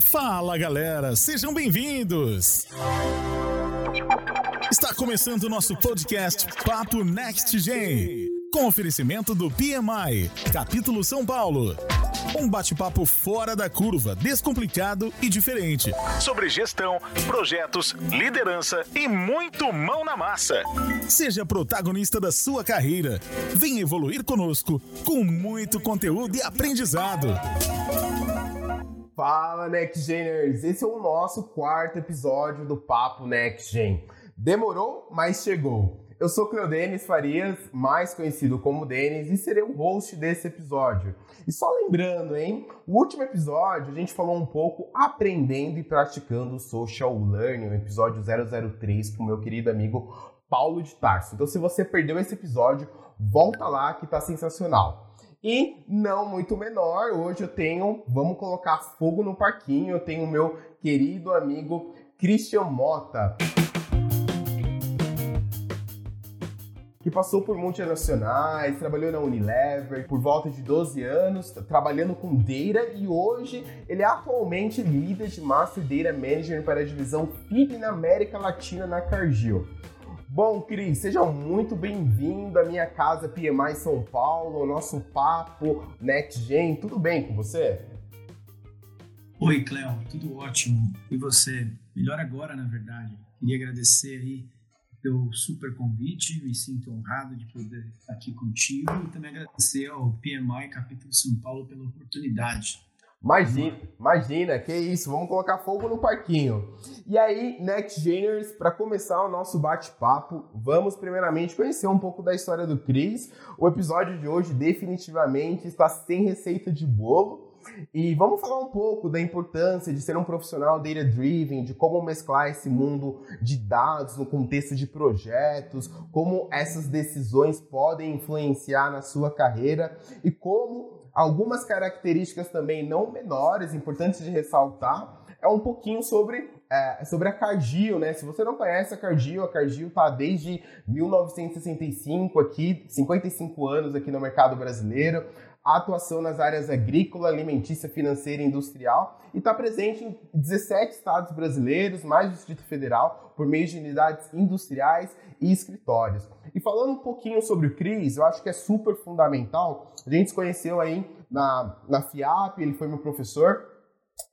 Fala galera, sejam bem-vindos! Está começando o nosso podcast Papo Next Gen, com oferecimento do PMI, capítulo São Paulo. Um bate-papo fora da curva, descomplicado e diferente. Sobre gestão, projetos, liderança e muito mão na massa. Seja protagonista da sua carreira. Venha evoluir conosco com muito conteúdo e aprendizado. Fala Next Geners! Esse é o nosso quarto episódio do Papo Next Gen. Demorou, mas chegou. Eu sou Cleodenis Farias, mais conhecido como Denis, e serei o host desse episódio. E só lembrando, hein? O último episódio a gente falou um pouco aprendendo e praticando social learning, o episódio 003 com meu querido amigo Paulo de Tarso. Então, se você perdeu esse episódio, volta lá que tá sensacional. E não muito menor, hoje eu tenho, vamos colocar fogo no parquinho, eu tenho o meu querido amigo Christian Mota. que passou por multinacionais, trabalhou na Unilever por volta de 12 anos, trabalhando com Data e hoje ele é atualmente líder de Master Data Manager para a divisão FIB na América Latina na Cargill. Bom, Cris, seja muito bem-vindo à minha casa PMI São Paulo, ao nosso papo NextGen. Tudo bem com você? Oi, Cléo, tudo ótimo. E você? Melhor agora, na verdade. Queria agradecer aí pelo super convite, me sinto honrado de poder estar aqui contigo e também agradecer ao PMI Capítulo São Paulo pela oportunidade. Imagina, imagina, que isso, vamos colocar fogo no parquinho. E aí, Next Geners, para começar o nosso bate-papo, vamos primeiramente conhecer um pouco da história do Cris. O episódio de hoje definitivamente está sem receita de bolo, e vamos falar um pouco da importância de ser um profissional data-driven, de como mesclar esse mundo de dados no contexto de projetos, como essas decisões podem influenciar na sua carreira e como algumas características também não menores, importantes de ressaltar, é um pouquinho sobre, é, sobre a Cargill, né? Se você não conhece a Cargill, a Cargill está desde 1965 aqui, 55 anos aqui no mercado brasileiro atuação nas áreas agrícola, alimentícia, financeira e industrial e está presente em 17 estados brasileiros, mais o Distrito Federal, por meio de unidades industriais e escritórios. E falando um pouquinho sobre o Cris, eu acho que é super fundamental. A gente se conheceu aí na, na FIAP, ele foi meu professor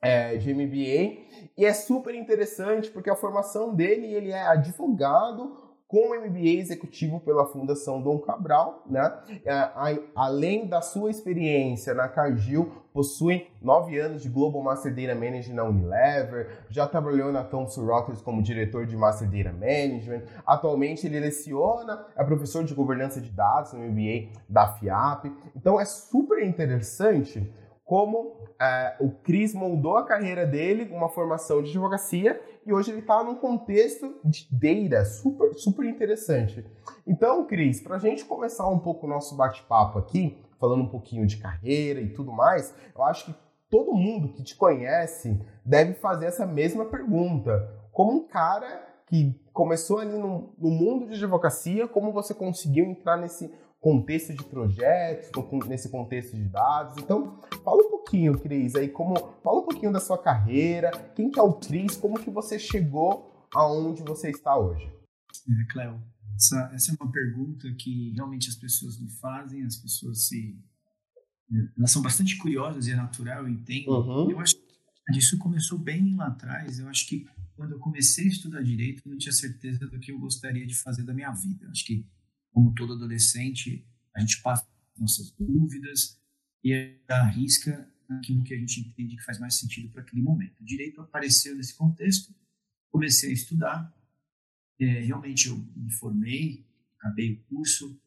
é, de MBA, e é super interessante porque a formação dele, ele é advogado, com MBA executivo pela Fundação Dom Cabral, né? É, além da sua experiência na Cargill, possui nove anos de Global Master Data Management na Unilever, já trabalhou na Thomson Reuters como diretor de Master Data Management, atualmente ele leciona, é professor de governança de dados no MBA da FIAP, então é super interessante como é, o Cris moldou a carreira dele, uma formação de advocacia, e hoje ele está num contexto de data super, super interessante. Então, Cris, para a gente começar um pouco o nosso bate-papo aqui, falando um pouquinho de carreira e tudo mais, eu acho que todo mundo que te conhece deve fazer essa mesma pergunta. Como um cara que começou ali no, no mundo de advocacia, como você conseguiu entrar nesse contexto de projetos, nesse contexto de dados. Então, fala um pouquinho, Cris, aí como fala um pouquinho da sua carreira, quem que é o Cris, como que você chegou aonde você está hoje? É, Cléo, essa, essa é uma pergunta que realmente as pessoas me fazem, as pessoas se elas são bastante curiosas e é natural, eu entendo. Uhum. Eu acho que isso começou bem lá atrás. Eu acho que quando eu comecei a estudar direito, eu não tinha certeza do que eu gostaria de fazer da minha vida. Eu acho que como todo adolescente, a gente passa nossas dúvidas e arrisca aquilo que a gente entende que faz mais sentido para aquele momento. O direito apareceu nesse contexto, comecei a estudar, é, realmente eu me formei, acabei o curso,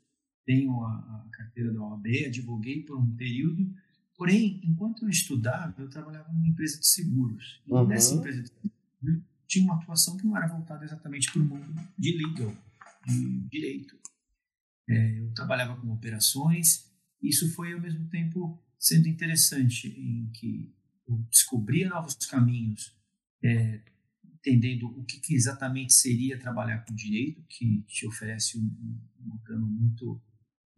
tenho a, a, carteira da OAB, advoguei por um período, porém, enquanto eu estudava, eu trabalhava numa empresa de seguros. E uhum. nessa empresa de seguros, tinha uma atuação que não era voltada exatamente para o mundo de legal, de direito. É, eu trabalhava com operações. Isso foi ao mesmo tempo sendo interessante, em que eu descobria novos caminhos, é, entendendo o que, que, exatamente seria trabalhar com direito, que te oferece um, uma gama muito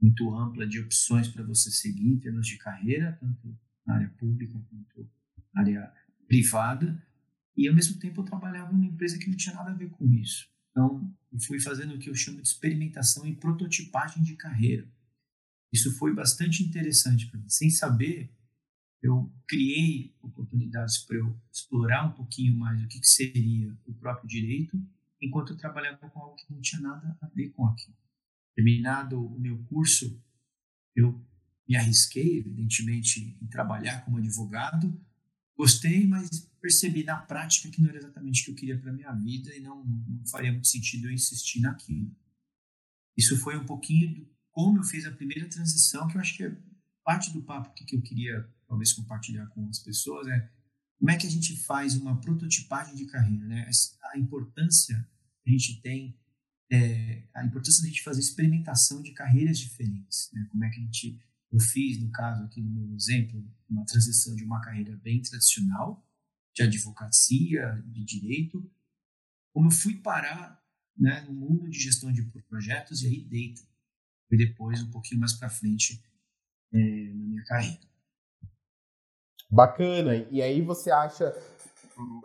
muito ampla de opções para você seguir em termos de carreira, tanto na área pública quanto na área privada, e ao mesmo tempo eu trabalhava numa empresa que não tinha nada a ver com isso. Então, eu fui fazendo o que eu chamo de experimentação e prototipagem de carreira. Isso foi bastante interessante para mim. Sem saber, eu criei oportunidades para eu explorar um pouquinho mais o que, que, seria o próprio direito, enquanto eu trabalhava com algo que não tinha nada a ver com aquilo. Terminado o meu curso, eu me arrisquei, evidentemente, em trabalhar como advogado. Gostei, mas percebi na prática que não era exatamente o que eu queria para minha vida e não, não faria muito sentido eu insistir naquilo. Isso foi um pouquinho do, como eu fiz a primeira transição, que eu acho que é parte do papo que eu queria talvez compartilhar com as pessoas é como é que a gente faz uma prototipagem de carreira, né? A importância que a gente tem, é, a importância da gente fazer experimentação de carreiras diferentes, né? Como é que a gente, eu fiz no caso aqui no meu exemplo, uma transição de uma carreira bem tradicional, de advocacia, de direito, como eu fui parar né, no mundo de gestão de projetos e aí data, e depois um pouquinho mais para frente é, na minha carreira. Bacana. E aí você acha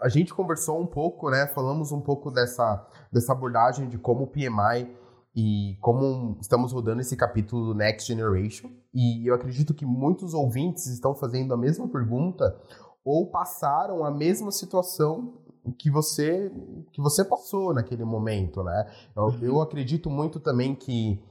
a gente conversou um pouco, né? Falamos um pouco dessa, dessa abordagem de como o PMI e como estamos rodando esse capítulo do Next Generation. E eu acredito que muitos ouvintes estão fazendo a mesma pergunta ou passaram a mesma situação que você que você passou naquele momento, né? Eu, uhum. eu acredito muito também que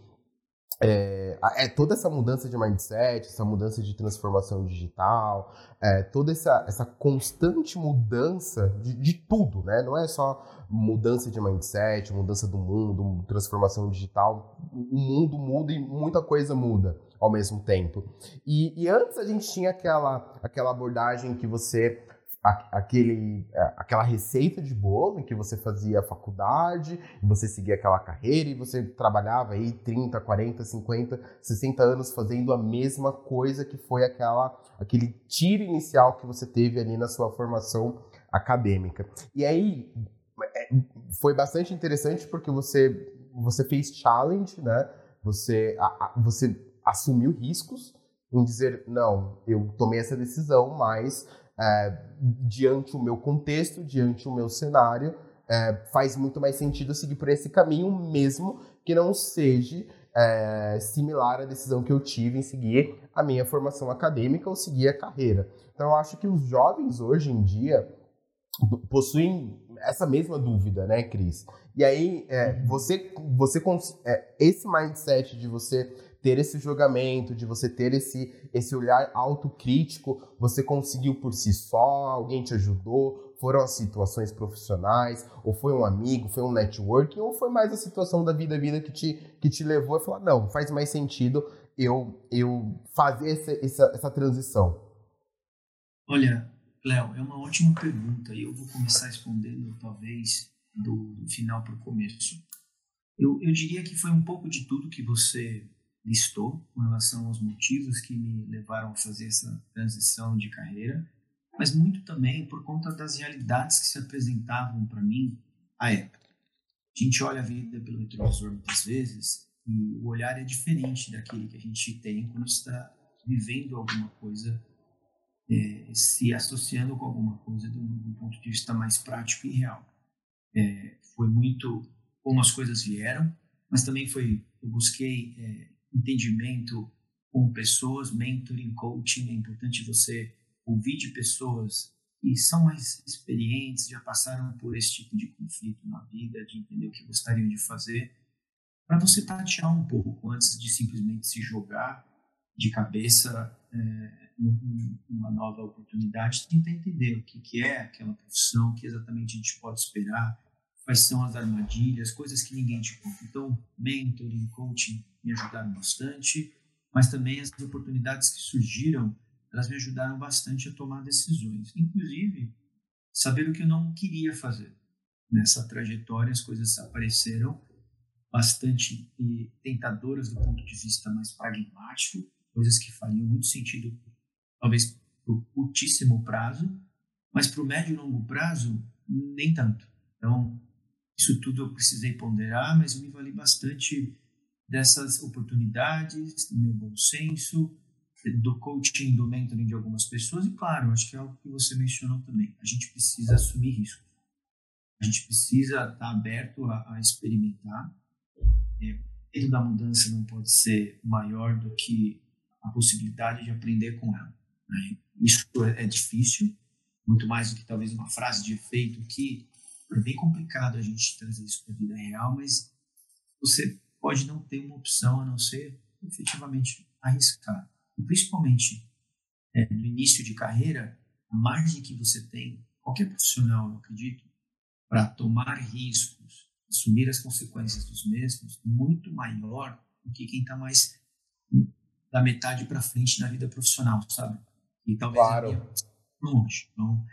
é, é, toda essa mudança de mindset, essa mudança de transformação digital, é, toda essa, essa constante mudança de, de, tudo, né? Não é só mudança de mindset, mudança do mundo, transformação digital. O mundo muda e muita coisa muda ao mesmo tempo. E, e antes a gente tinha aquela, aquela abordagem que você aquele, é, aquela receita de bolo em que você fazia faculdade, você seguia aquela carreira e você trabalhava aí 30, 40, 50, 60 anos fazendo a mesma coisa que foi aquela aquele tiro inicial que você teve ali na sua formação acadêmica. E aí é, foi bastante interessante porque você você fez challenge, né? Você você assumiu riscos em dizer não, eu tomei essa decisão, mas é, diante o meu contexto, diante o meu cenário, é, faz muito mais sentido seguir por esse caminho, mesmo que não seja é, similar à decisão que eu tive em seguir a minha formação acadêmica ou seguir a carreira. Então, eu acho que os jovens hoje em dia possuem essa mesma dúvida, né, Cris? E aí, é, você, você é, esse mindset de você ter esse julgamento, de você ter esse, esse olhar autocrítico, você conseguiu por si só, alguém te ajudou, foram as situações profissionais, ou foi um amigo, foi um networking, ou foi mais a situação da vida vida que te, que te levou a falar, não, faz mais sentido eu, eu fazer essa, essa, essa transição? Olha, Léo, é uma ótima pergunta e eu vou começar respondendo talvez do, do final para o começo. Eu, eu diria que foi um pouco de tudo que você listou com relação aos motivos que me levaram a fazer essa transição de carreira, mas muito também por conta das realidades que se apresentavam para mim à época. A gente olha a vida pelo retrovisor muitas vezes e o olhar é diferente daquele que a gente tem quando está vivendo alguma coisa, é, se associando com alguma coisa de um, ponto de vista mais prático e real. É, foi muito como as coisas vieram, mas também foi eu busquei é, entendimento com pessoas, mentoring, coaching. É importante você ouvir de pessoas que são mais experientes, já passaram por esse tipo de conflito na vida, de entender o que gostariam de fazer, para você tatear um pouco antes de simplesmente se jogar de cabeça é, numa nova oportunidade, tentar entender o que, que é aquela profissão, o que exatamente a gente pode esperar, quais são as armadilhas, coisas que ninguém te conta. Então, mentoring, coaching me ajudaram bastante, mas também as oportunidades que surgiram, elas me ajudaram bastante a tomar decisões. Inclusive, saber o que eu não queria fazer. Nessa trajetória, as coisas apareceram bastante tentadoras do ponto de vista mais pragmático, coisas que fariam muito sentido, talvez para curtíssimo prazo, mas para o médio e longo prazo, nem tanto. Então, isso tudo eu precisei ponderar, mas me vali bastante dessas oportunidades, do meu bom senso, do coaching, do mentoring de algumas pessoas, e claro, acho que é algo que você mencionou também. A gente precisa assumir risco. A gente precisa estar aberto a, a experimentar. É, o medo da mudança não pode ser maior do que a possibilidade de aprender com ela. Né? Isso é, é difícil, muito mais do que talvez uma frase de efeito que é bem complicado a gente trazer isso para a vida real, mas você pode não ter uma opção a não ser efetivamente arriscar. E principalmente é, no início de carreira, a margem que você tem, qualquer profissional, eu acredito, para tomar riscos, assumir as consequências dos mesmos, muito maior do que quem está mais da metade para frente na vida profissional, sabe? E talvez claro. longe. Então,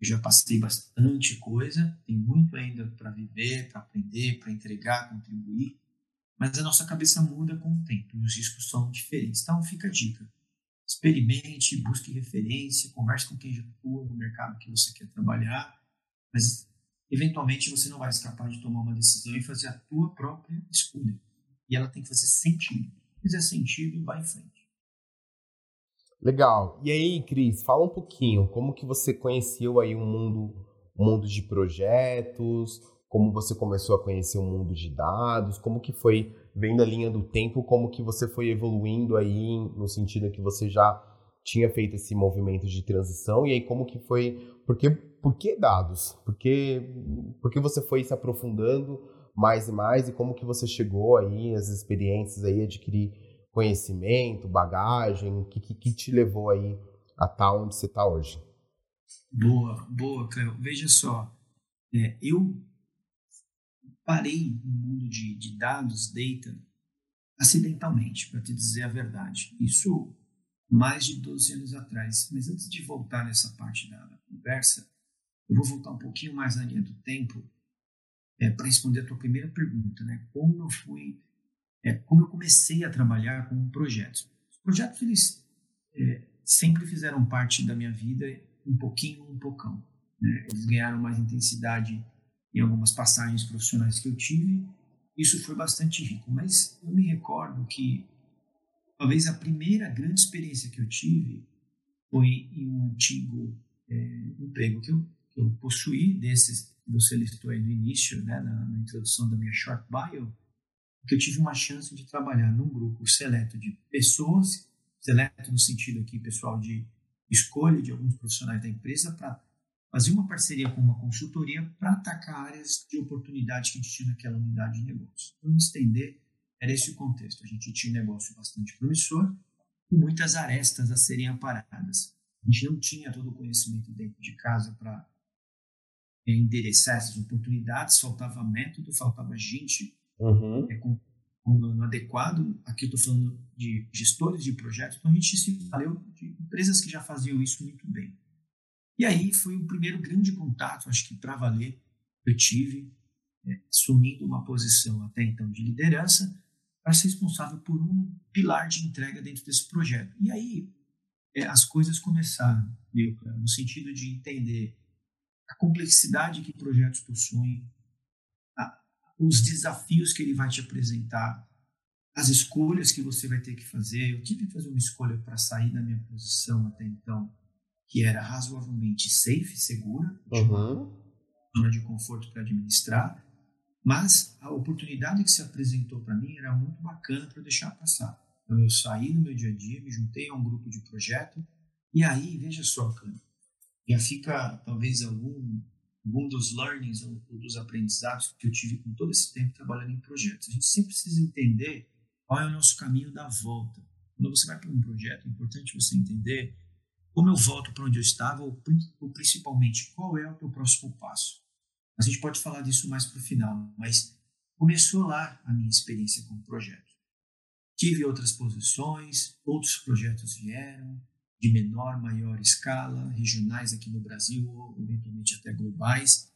eu já passei bastante coisa, tem muito ainda para viver, para aprender, para entregar, contribuir, mas a nossa cabeça muda com o tempo e os riscos são diferentes. Então, fica a dica. Experimente, busque referência, converse com quem já atua no mercado que você quer trabalhar, mas eventualmente você não vai escapar de tomar uma decisão e fazer a tua própria escolha. E ela tem que fazer sentido. Se fizer sentido, vai em frente. Legal. E aí, Cris, fala um pouquinho como que você conheceu aí o um mundo, um mundo de projetos, como você começou a conhecer o mundo de dados, como que foi vendo a linha do tempo, como que você foi evoluindo aí no sentido que você já tinha feito esse movimento de transição? E aí como que foi, por que, por que dados? Por que, por que você foi se aprofundando mais e mais? E como que você chegou aí, as experiências aí, adquirir conhecimento, bagagem? O que, que, que te levou aí a estar tá onde você está hoje? Boa, boa, Cleo. Veja só, é, eu parei no mundo de, de dados, data, acidentalmente, para te dizer a verdade. Isso mais de 12 anos atrás. Mas antes de voltar nessa parte da, da conversa, eu vou voltar um pouquinho mais na linha do tempo é, para responder a tua primeira pergunta, né? Como eu fui é como eu comecei a trabalhar com projetos. Os projetos, eles é, sempre fizeram parte da minha vida, um pouquinho, um pocão. Né? Eles ganharam mais intensidade em algumas passagens profissionais que eu tive. Isso foi bastante rico, mas eu me recordo que talvez a primeira grande experiência que eu tive foi em um antigo é, emprego que eu, que eu possuí, desses que você listou aí no início, né, na, na introdução da minha short bio, que eu tive uma chance de trabalhar num grupo seleto de pessoas, seleto no sentido aqui, pessoal, de escolha de alguns profissionais da empresa para fazer uma parceria com uma consultoria para atacar áreas de oportunidade que a gente tinha naquela unidade de negócio. Para me estender, era esse o contexto. A gente tinha um negócio bastante promissor, com muitas arestas a serem aparadas. A gente não tinha todo o conhecimento dentro de casa para endereçar essas oportunidades, faltava método, faltava gente uhum. é, com, com adequado. Aqui estou falando de gestores de projetos, então a gente se valeu de empresas que já faziam isso muito bem. E aí foi o primeiro grande contato, acho que para valer, eu tive, é, assumindo uma posição até então de liderança, para ser responsável por um pilar de entrega dentro desse projeto. E aí é, as coisas começaram, viu, no sentido de entender a complexidade que projetos possuem, os desafios que ele vai te apresentar, as escolhas que você vai ter que fazer. Eu tive que fazer uma escolha para sair da minha posição até então, que era razoavelmente safe, segura, uhum. zona de conforto para administrar, mas a oportunidade que se apresentou para mim era muito bacana para deixar passar. Então eu saí do meu dia a dia, me juntei a um grupo de projeto, e aí, veja só, já fica talvez algum algum dos learnings ou, dos aprendizados que eu tive com todo esse tempo trabalhando em projetos. A gente sempre precisa entender qual é o nosso caminho da volta. Quando você vai para um projeto, é importante você entender como eu volto para onde eu estava ou, ou principalmente qual é o teu próximo passo. A gente pode falar disso mais para o final, mas começou lá a minha experiência com o projeto. Tive outras posições, outros projetos vieram, de menor, maior escala, regionais aqui no Brasil ou eventualmente até globais.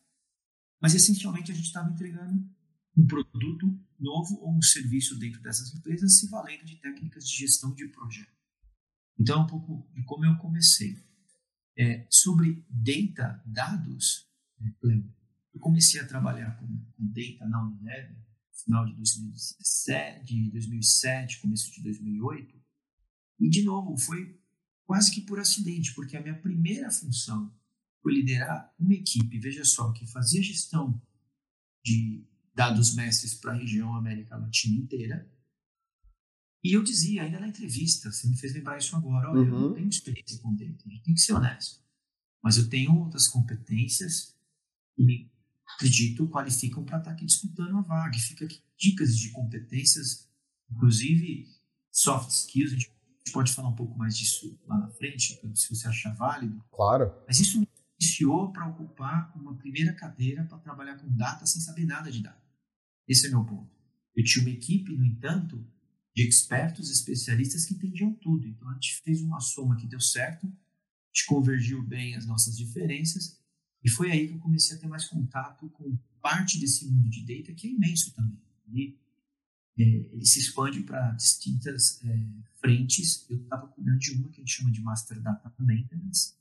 Mas essencialmente a gente estava entregando um produto novo ou um serviço dentro dessas empresas se valendo de técnicas de gestão de projeto. Então, um pouco de como eu comecei. É, sobre data, dados, né, eu comecei a trabalhar com, com data na Unilever, final de 2017, de 2007, começo de 2008, E, de novo, foi quase que por acidente, porque a minha primeira função foi liderar uma equipe, veja só, que fazia gestão de dados mestres para a região América Latina inteira. E eu dizia, ainda na entrevista, você me fez lembrar isso agora, olha, uhum. eu não uhum. tenho experiência com data, a gente tem que ser honesto. Mas eu tenho outras competências e acredito qualificam para estar tá aqui disputando a vaga. E fica aqui dicas de competências, inclusive soft skills, a gente pode falar um pouco mais disso lá na frente, se você achar válido. Claro. Mas isso me iniciou para ocupar uma primeira cadeira para trabalhar com data sem saber nada de data. Esse é meu ponto. Eu tinha uma equipe, no entanto, de expertos, especialistas que entendiam tudo. Então a gente fez uma soma que deu certo, a gente convergiu bem as nossas diferenças e foi aí que eu comecei a ter mais contato com parte desse mundo de data que é imenso também. E, é, ele se expande para distintas é, frentes. Eu estava cuidando de uma que a gente chama de Master Data Maintenance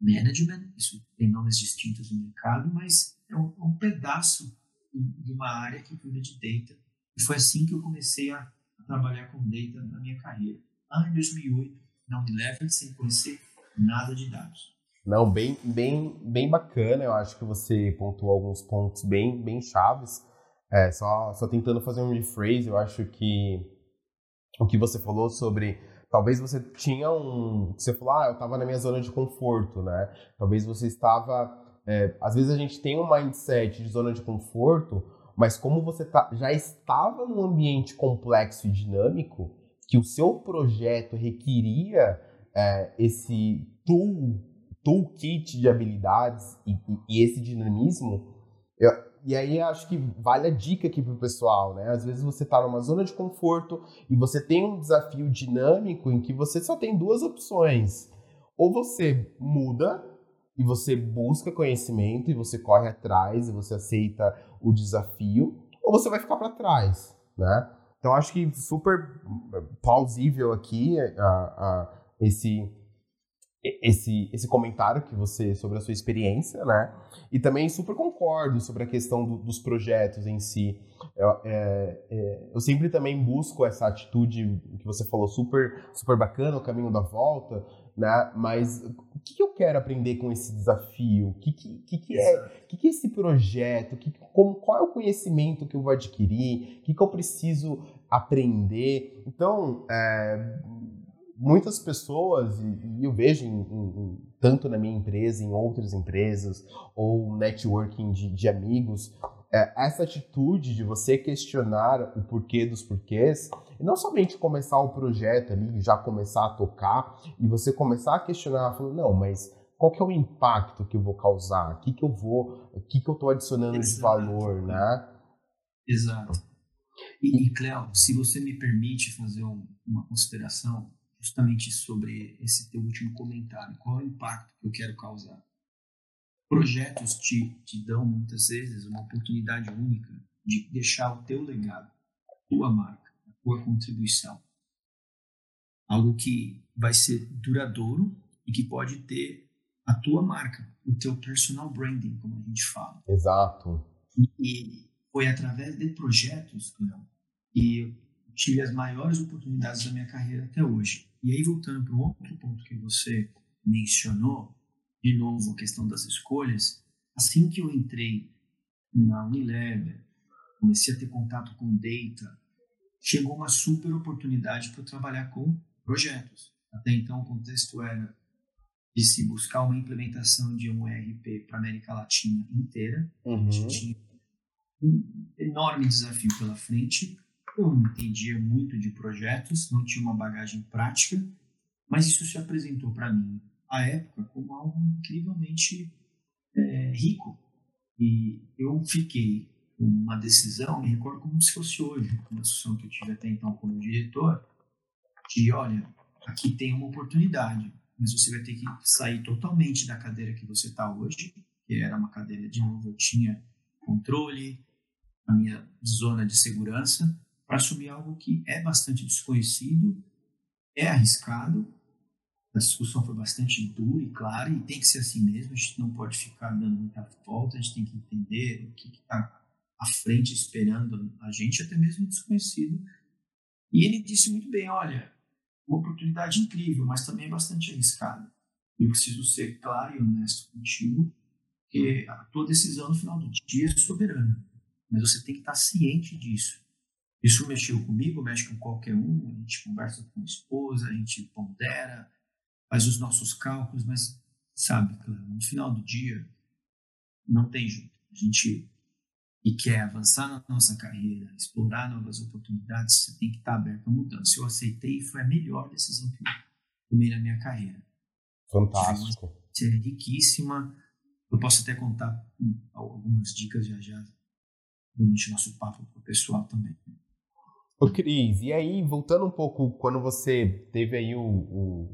Management. Isso tem nomes distintos no mercado, mas é um, é um pedaço de uma área que cuida de data. E foi assim que eu comecei a trabalhar com data na minha carreira. Lá em 2008, na Unilever, sem conhecer nada de dados. Não, bem, bem, bem bacana. Eu acho que você pontuou alguns pontos bem, bem chaves. É, só, só tentando fazer um rephrase, eu acho que o que você falou sobre talvez você tinha um, você falou, ah, eu estava na minha zona de conforto, né? Talvez você estava, é, às vezes a gente tem um mindset de zona de conforto, mas como você tá, já estava num ambiente complexo e dinâmico, que o seu projeto requeria é, esse tool, toolkit de habilidades e, e, e esse dinamismo, eu, e aí acho que vale a dica aqui pro pessoal, né? Às vezes você tá numa zona de conforto e você tem um desafio dinâmico em que você só tem duas opções. Ou você muda e você busca conhecimento e você corre atrás e você aceita o desafio, ou você vai ficar para trás, né? Então acho que super plausível aqui a, a, esse esse, esse comentário que você sobre a sua experiência, né? E também super concordo sobre a questão do, dos projetos em si. Eu, é, é, eu, sempre também busco essa atitude que você falou super super bacana, o caminho da volta, né? Mas o que, que eu quero aprender com esse desafio? O que, que, que, é, que, que é esse projeto? Que, como, qual é o conhecimento que eu vou adquirir? O que, que eu preciso aprender? Então, é, muitas pessoas, e eu vejo em, em, tanto na minha empresa, em outras empresas, ou networking de, de amigos, é, essa atitude de você questionar o porquê dos porquês, e não somente começar o projeto ali, já começar a tocar, e você começar a questionar, falando, não, mas qual que é o impacto que eu vou causar? O que, que eu vou, o que, que eu estou adicionando Exato. de valor, né? Exato. E, e Cléo, se você me permite fazer um, uma consideração, justamente sobre esse teu último comentário. Qual é o impacto que eu quero causar? Projetos te, te dão muitas vezes uma oportunidade única de deixar o teu legado, a tua marca, a tua contribuição. Algo que vai ser duradouro e que pode ter a tua marca, o teu personal branding, como a gente fala. Exato. E, e foi através de projetos, que tive as maiores oportunidades da minha carreira até hoje. E aí, voltando para um outro ponto que você mencionou, de novo, a questão das escolhas, assim que eu entrei na Unilever, comecei a ter contato com data, chegou uma super oportunidade para trabalhar com projetos. Até então, o contexto era de se buscar uma implementação de um ERP para a América Latina inteira. Uhum. A gente tinha um enorme desafio pela frente eu não entendia muito de projetos, não tinha uma bagagem prática, mas isso se apresentou para mim, à época, como algo incrivelmente é, rico. E eu fiquei com uma decisão, me recordo como se fosse hoje, uma discussão que eu tive até então como diretor, de, olha, aqui tem uma oportunidade, mas você vai ter que sair totalmente da cadeira que você está hoje, que era uma cadeira, de novo, eu tinha controle, a minha zona de segurança, para assumir algo que é bastante desconhecido, é arriscado. A discussão foi bastante dura e clara, e tem que ser assim mesmo. A gente não pode ficar dando muita volta, a gente tem que entender o que está à frente esperando a gente, até mesmo desconhecido. E ele disse muito bem: olha, uma oportunidade incrível, mas também é bastante arriscada. Eu preciso ser claro e honesto contigo, que a tua decisão no final do dia é soberana, mas você tem que estar ciente disso. Isso mexeu comigo, mexe com qualquer um, a gente conversa com a esposa, a gente pondera, faz os nossos cálculos, mas sabe, no final do dia não tem jeito. A gente e quer avançar na nossa carreira, explorar novas oportunidades, você tem que estar aberto à mudança. Eu aceitei e foi a melhor decisão que eu tomei na minha carreira. Fantástico. Foi uma riquíssima. Eu posso até contar algumas dicas já já durante o nosso papo para o pessoal também. Ô Cris, e aí, voltando um pouco, quando você teve aí o, o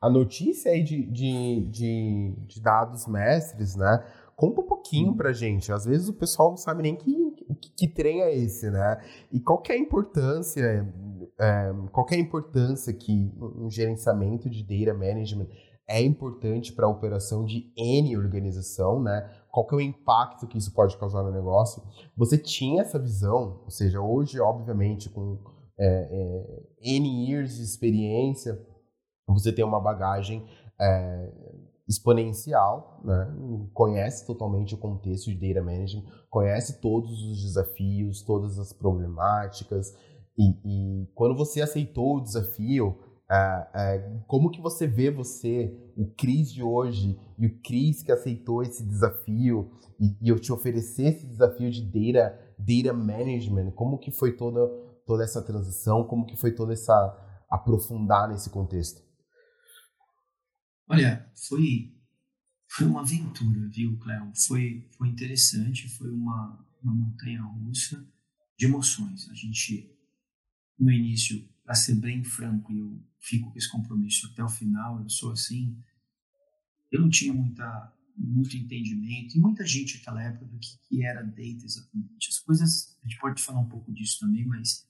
a notícia aí de, de, de, de dados mestres, né? Conta um pouquinho pra gente. Às vezes o pessoal não sabe nem que, que, que trem é esse, né? E qual que é a importância, é, qual que é a importância que um gerenciamento de data management é importante para a operação de N organização, né? Qual que é o impacto que isso pode causar no negócio? Você tinha essa visão, ou seja, hoje, obviamente, com é, é, N years de experiência, você tem uma bagagem é, exponencial, né? conhece totalmente o contexto de data management, conhece todos os desafios, todas as problemáticas, e, e quando você aceitou o desafio, é, é, como que você vê você, o Cris de hoje e o Cris que aceitou esse desafio e, e eu te oferecer esse desafio de data, data management, como que foi toda, toda essa transição, como que foi toda essa aprofundar nesse contexto? Olha, foi, foi uma aventura, viu, Cléo? Foi, foi interessante, foi uma, uma montanha russa de emoções. A gente, no início, para ser bem franco, eu fico com esse compromisso até o final, eu sou assim, eu não tinha muita, muito entendimento, e muita gente naquela época do que, que era data exatamente. As coisas, a gente pode falar um pouco disso também, mas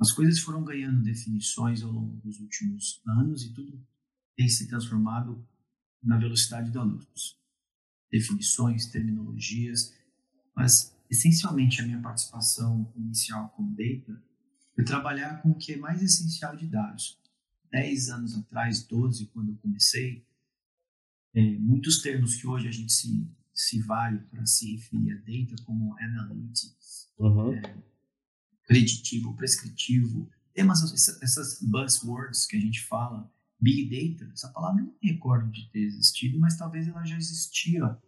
as coisas foram ganhando definições ao longo dos últimos anos e tudo tem se transformado na velocidade da luz. Definições, terminologias, mas essencialmente a minha participação inicial com Data foi trabalhar com o que é mais essencial de dados. Dez anos atrás, 12, quando eu comecei, é, muitos termos que hoje a gente se, se vale para se referir a data, como analytics, uhum. é, preditivo, prescritivo, temas, essas buzzwords que a gente fala, Big Data, essa palavra eu não me recordo de ter existido, mas talvez ela já existia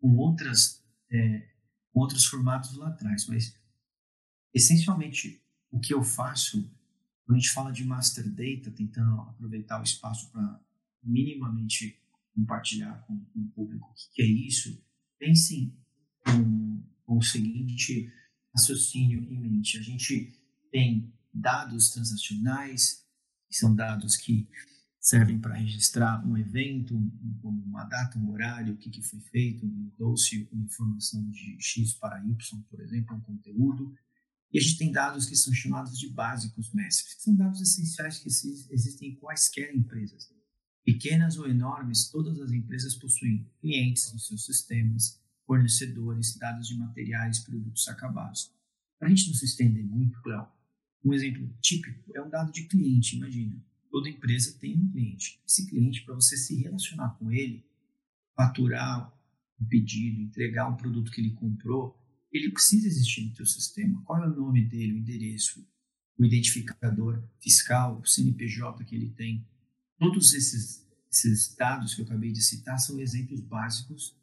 com outras, é, outros formatos lá atrás. Mas, essencialmente, o que eu faço, quando a gente fala de Master Data, tentando aproveitar o espaço para minimamente compartilhar com, com, o público o que, que é isso, pensem com, com o seguinte raciocínio em mente. A gente tem dados transacionais, que são dados que servem para registrar um evento, uma data, um horário, o que, que foi feito, mudou-se uma informação de X para Y, por exemplo, um conteúdo. E a gente tem dados que são chamados de básicos mestres, que são dados essenciais que existem em quaisquer empresas. Pequenas ou enormes, todas as empresas possuem clientes nos seus sistemas, fornecedores, dados de materiais, produtos acabados. Para a gente não se estender muito, Cléo, um exemplo típico é um dado de cliente, imagina toda empresa tem um cliente. Esse cliente, para você se relacionar com ele, faturar um pedido, entregar um produto que ele comprou, ele precisa existir no teu sistema. Qual é o nome dele, o endereço, o identificador fiscal, o CNPJ que ele tem. Todos esses, esses dados que eu acabei de citar são exemplos básicos,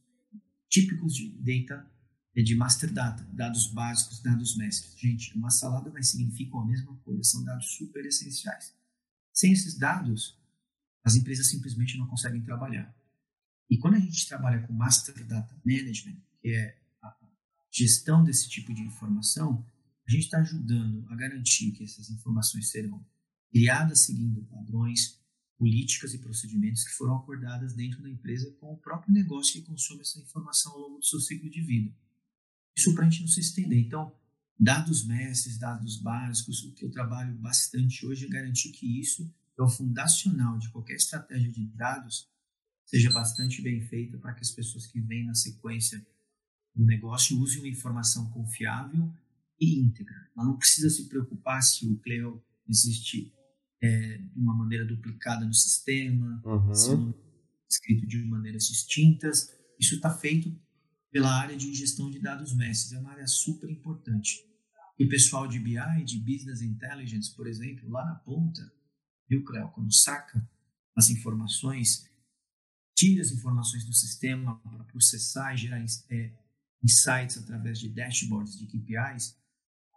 típicos de data, de master data, dados básicos, dados mestres. Gente, uma salada mas significam a mesma coisa, são dados super essenciais. Sem esses dados, as empresas simplesmente não conseguem trabalhar. E quando a gente trabalha com Master Data Management, que é gestão desse tipo de informação, a gente está ajudando a garantir que essas informações serão criadas seguindo padrões, políticas e procedimentos que foram acordadas dentro da empresa com o próprio negócio que consome essa informação ao longo do seu ciclo de vida. Isso para a gente não se estender. Então, dados mestres, dados básicos, o que eu trabalho bastante hoje é garantir que isso é o fundacional de qualquer estratégia de dados seja bastante bem feita para que as pessoas que vêm na sequência do negócio usem uma informação confiável e íntegra. Ela não precisa se preocupar se o Cleo existe é, de uma maneira duplicada no sistema, uhum. escrito de maneiras distintas. Isso está feito pela área de gestão de dados mestres, é uma área super importante. E o pessoal de BI, de Business Intelligence, por exemplo, lá na ponta, viu, Cleo, quando saca as informações, tira as informações do sistema para processar e gerar é, insights através de dashboards, de KPIs,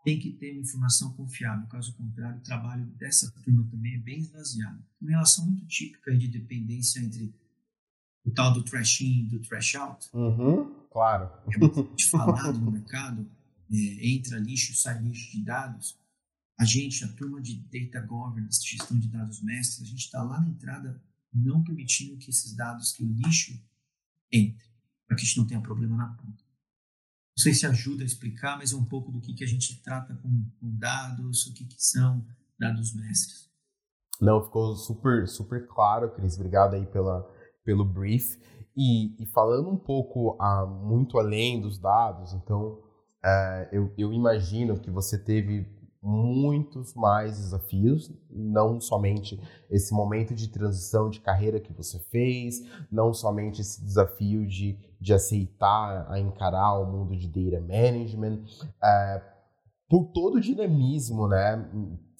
tem que ter uma informação confiável. Caso contrário, o trabalho dessa turma também é bem esvaziado. Uma relação muito típica de dependência entre o tal do trash in e do trash out. Uhum, claro. É muito falado no mercado. É, entra lixo, sai lixo de dados. A gente, a turma de Data Governance, gestão de dados mestres, a gente está lá na entrada não permitindo que esses dados, que o lixo entre, para que a gente não tenha problema na ponta. Não sei se ajuda a explicar, mas é um pouco do que, que a gente trata com, com dados, o que, que são dados mestres. Não, ficou super, super claro, Cris. Obrigado aí pela, pelo brief. E, e falando um pouco a, muito além dos dados, então, é, eu, eu imagino que você teve muitos mais desafios, não somente esse momento de transição de carreira que você fez, não somente esse desafio de, de aceitar, a encarar o mundo de data management, é, por todo o dinamismo, né?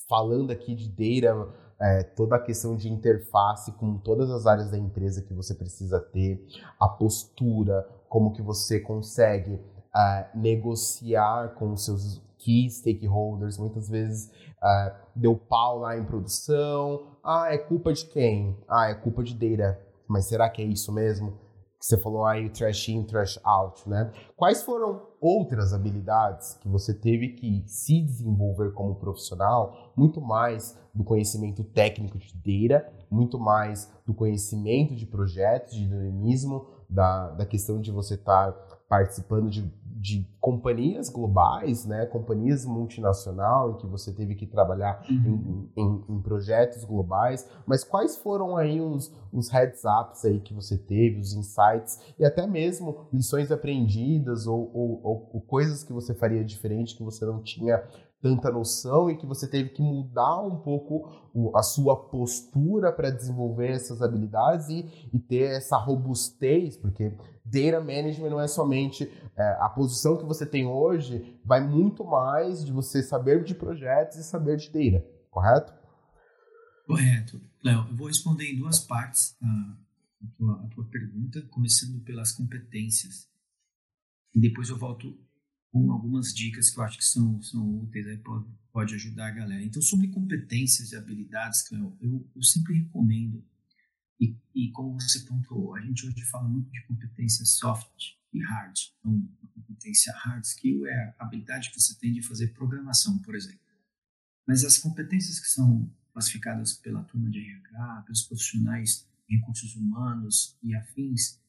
Falando aqui de data, é, toda a questão de interface com todas as áreas da empresa que você precisa ter, a postura, como que você consegue é, negociar com os seus key stakeholders, muitas vezes uh, deu pau lá em produção. Ah, é culpa de quem? Ah, é culpa de data. Mas será que é isso mesmo? Que você falou aí, trash in, trash out, né? Quais foram outras habilidades que você teve que se desenvolver como profissional, muito mais do conhecimento técnico de data, muito mais do conhecimento de projetos, de dinamismo, da, da questão de você estar tá participando de de companhias globais, né, companhias multinacional, em que você teve que trabalhar uhum. em, em, em, projetos globais, mas quais foram aí os, os heads-ups aí que você teve, os insights e até mesmo lições aprendidas ou, ou, ou, ou coisas que você faria diferente que você não tinha tanta noção e que você teve que mudar um pouco a sua postura para desenvolver essas habilidades e, e, ter essa robustez, porque data management não é somente é, a posição que você tem hoje, vai muito mais de você saber de projetos e saber de data, correto? Correto. Léo, eu vou responder em duas partes a, a, tua, a tua pergunta, começando pelas competências. E depois eu volto algumas dicas que eu acho que são, são úteis, aí pode, pode ajudar a galera. Então, sobre competências e habilidades, Cleo, eu, eu sempre recomendo, e, e como você pontuou, a gente hoje fala muito de competências soft e hard. Então, a competência hard skill é a habilidade que você tem de fazer programação, por exemplo. Mas as competências que são classificadas pela turma de RH, pelos profissionais recursos humanos e afins,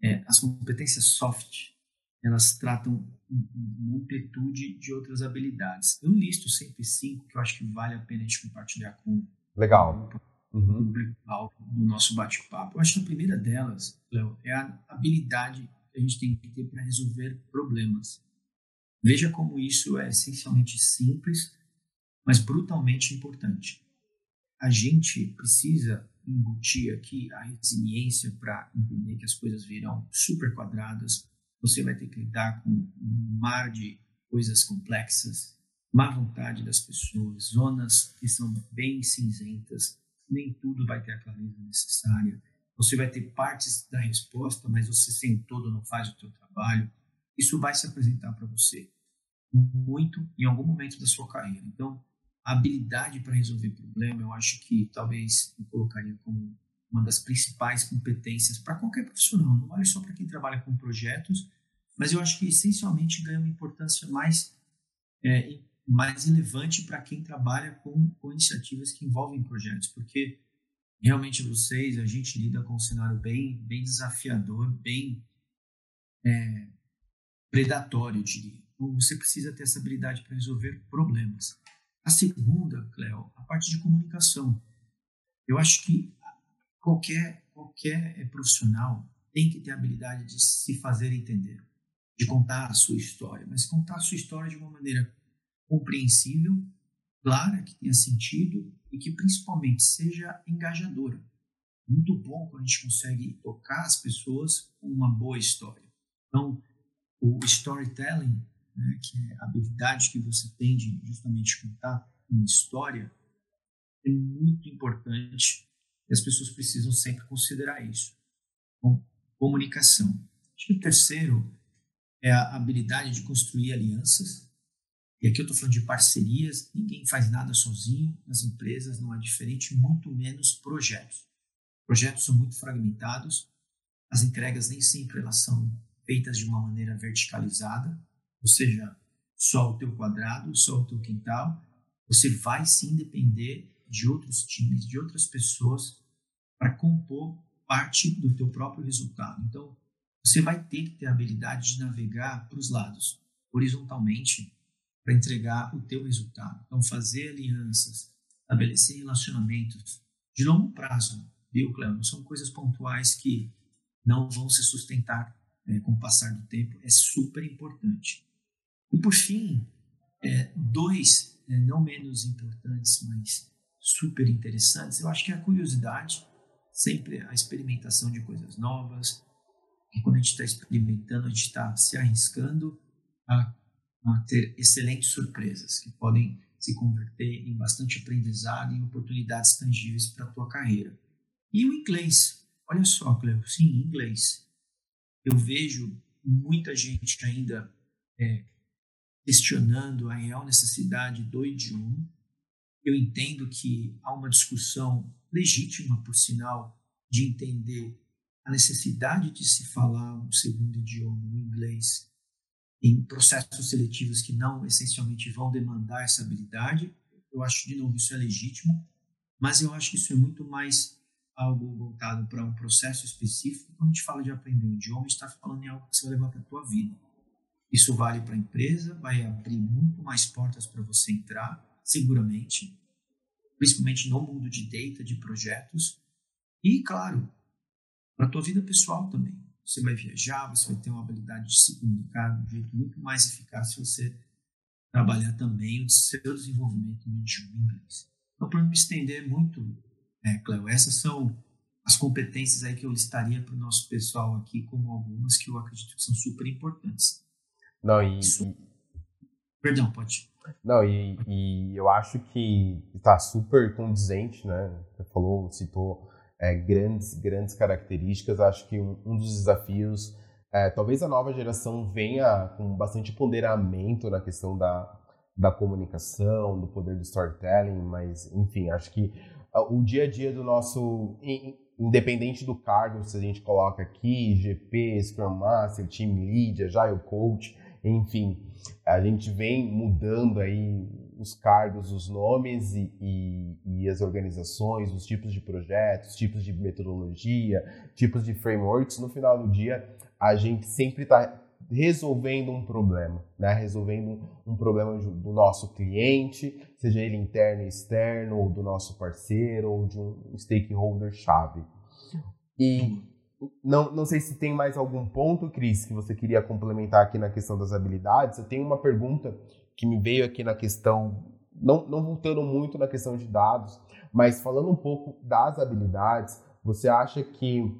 é, as competências soft elas tratam uma amplitude de outras habilidades. Eu listo sempre cinco que eu acho que vale a pena a gente compartilhar com Legal. o uhum. do nosso bate-papo. Eu acho que a primeira delas, Léo, é a habilidade que a gente tem que ter para resolver problemas. Veja como isso é essencialmente simples, mas brutalmente importante. A gente precisa embutir aqui a resiliência para entender que as coisas virão super quadradas, você vai ter que lidar com um mar de coisas complexas, má vontade das pessoas, zonas que são bem cinzentas, nem tudo vai ter a clareza necessária. Você vai ter partes da resposta, mas você sem todo não faz o seu trabalho. Isso vai se apresentar para você muito em algum momento da sua carreira. Então, a habilidade para resolver problema, eu acho que talvez eu colocaria como uma das principais competências para qualquer profissional, não vale só para quem trabalha com projetos, mas eu acho que essencialmente ganha uma importância mais, é, mais relevante para quem trabalha com, com iniciativas que envolvem projetos, porque realmente vocês, a gente lida com um cenário bem, bem desafiador, bem é, predatório, eu diria. Então, você precisa ter essa habilidade para resolver problemas. A segunda, Cleo, a parte de comunicação. Eu acho que qualquer, qualquer é, profissional tem que ter a habilidade de se fazer entender, de contar a sua história, mas contar a sua história de uma maneira compreensível clara, que tenha sentido e que principalmente seja engajadora. Muito bom quando a gente consegue tocar as pessoas com uma boa história. Então, o storytelling, né, que é a habilidade que você tem de justamente contar uma história, é muito importante e as pessoas precisam sempre considerar isso. Bom, comunicação. Acho que o terceiro é a habilidade de construir alianças. E aqui eu estou falando de parcerias, ninguém faz nada sozinho, nas empresas não é diferente, muito menos projetos. Projetos são muito fragmentados, as entregas nem sempre elas são feitas de uma maneira verticalizada, ou seja, só o teu quadrado, só o teu quintal. Você vai sim depender de outros times, de outras pessoas para compor parte do teu próprio resultado. Então, você vai ter que ter a habilidade de navegar para os lados, horizontalmente, para entregar o teu resultado. Então, fazer alianças, estabelecer relacionamentos de longo prazo, viu, Cleo? Não são coisas pontuais que não vão se sustentar é, com o passar do tempo. É super importante. E, por fim, é, dois, é, não menos importantes, mas super interessantes, eu acho que a curiosidade sempre a experimentação de coisas novas. E quando a gente está experimentando, a gente está se arriscando a, a, ter excelentes surpresas que podem se converter em bastante aprendizado e oportunidades tangíveis para a tua carreira. E o inglês, olha só, Cleo, sim, inglês. Eu vejo muita gente ainda é, questionando a real necessidade do idioma. Eu entendo que há uma discussão legítima, por sinal, de entender a necessidade de se falar um segundo idioma, o inglês, em processos seletivos que não essencialmente vão demandar essa habilidade. Eu acho, de novo, isso é legítimo, mas eu acho que isso é muito mais algo voltado para um processo específico. Quando a gente fala de aprender um idioma, a gente está falando em algo que você vai levar para a tua vida. Isso vale para a empresa, vai abrir muito mais portas para você entrar, seguramente, principalmente no mundo de data, de projetos. E, claro, para a tua vida pessoal também. Você vai viajar, você vai ter uma habilidade de se comunicar de um jeito muito mais eficaz se você trabalhar também o seu desenvolvimento no idioma inglês. Então, para não me estender muito, é, Cleo, essas são as competências aí que eu listaria para o nosso pessoal aqui como algumas que eu acredito que são super importantes. Não, e... Isso... Perdão, pode. Não, e, e eu acho que está super condizente, né? Você falou, citou é, grandes, grandes características. Acho que um, um dos desafios, é, talvez a nova geração venha com bastante ponderamento na questão da, da comunicação, do poder do storytelling, mas, enfim, acho que o dia a dia do nosso, independente do cargo, se a gente coloca aqui, GP, Scrum Master, Team Lead, Agile Coach, enfim, a gente vem mudando aí os cargos, os nomes e, e, e, as organizações, os tipos de projetos, tipos de metodologia, tipos de frameworks. No final do dia, a gente sempre está resolvendo um problema, né? resolvendo um problema do nosso cliente, seja ele interno e externo, ou do nosso parceiro, ou de um stakeholder-chave. E não, não sei se tem mais algum ponto, Cris, que você queria complementar aqui na questão das habilidades. Eu tenho uma pergunta que me veio aqui na questão, não, não voltando muito na questão de dados, mas falando um pouco das habilidades, você acha que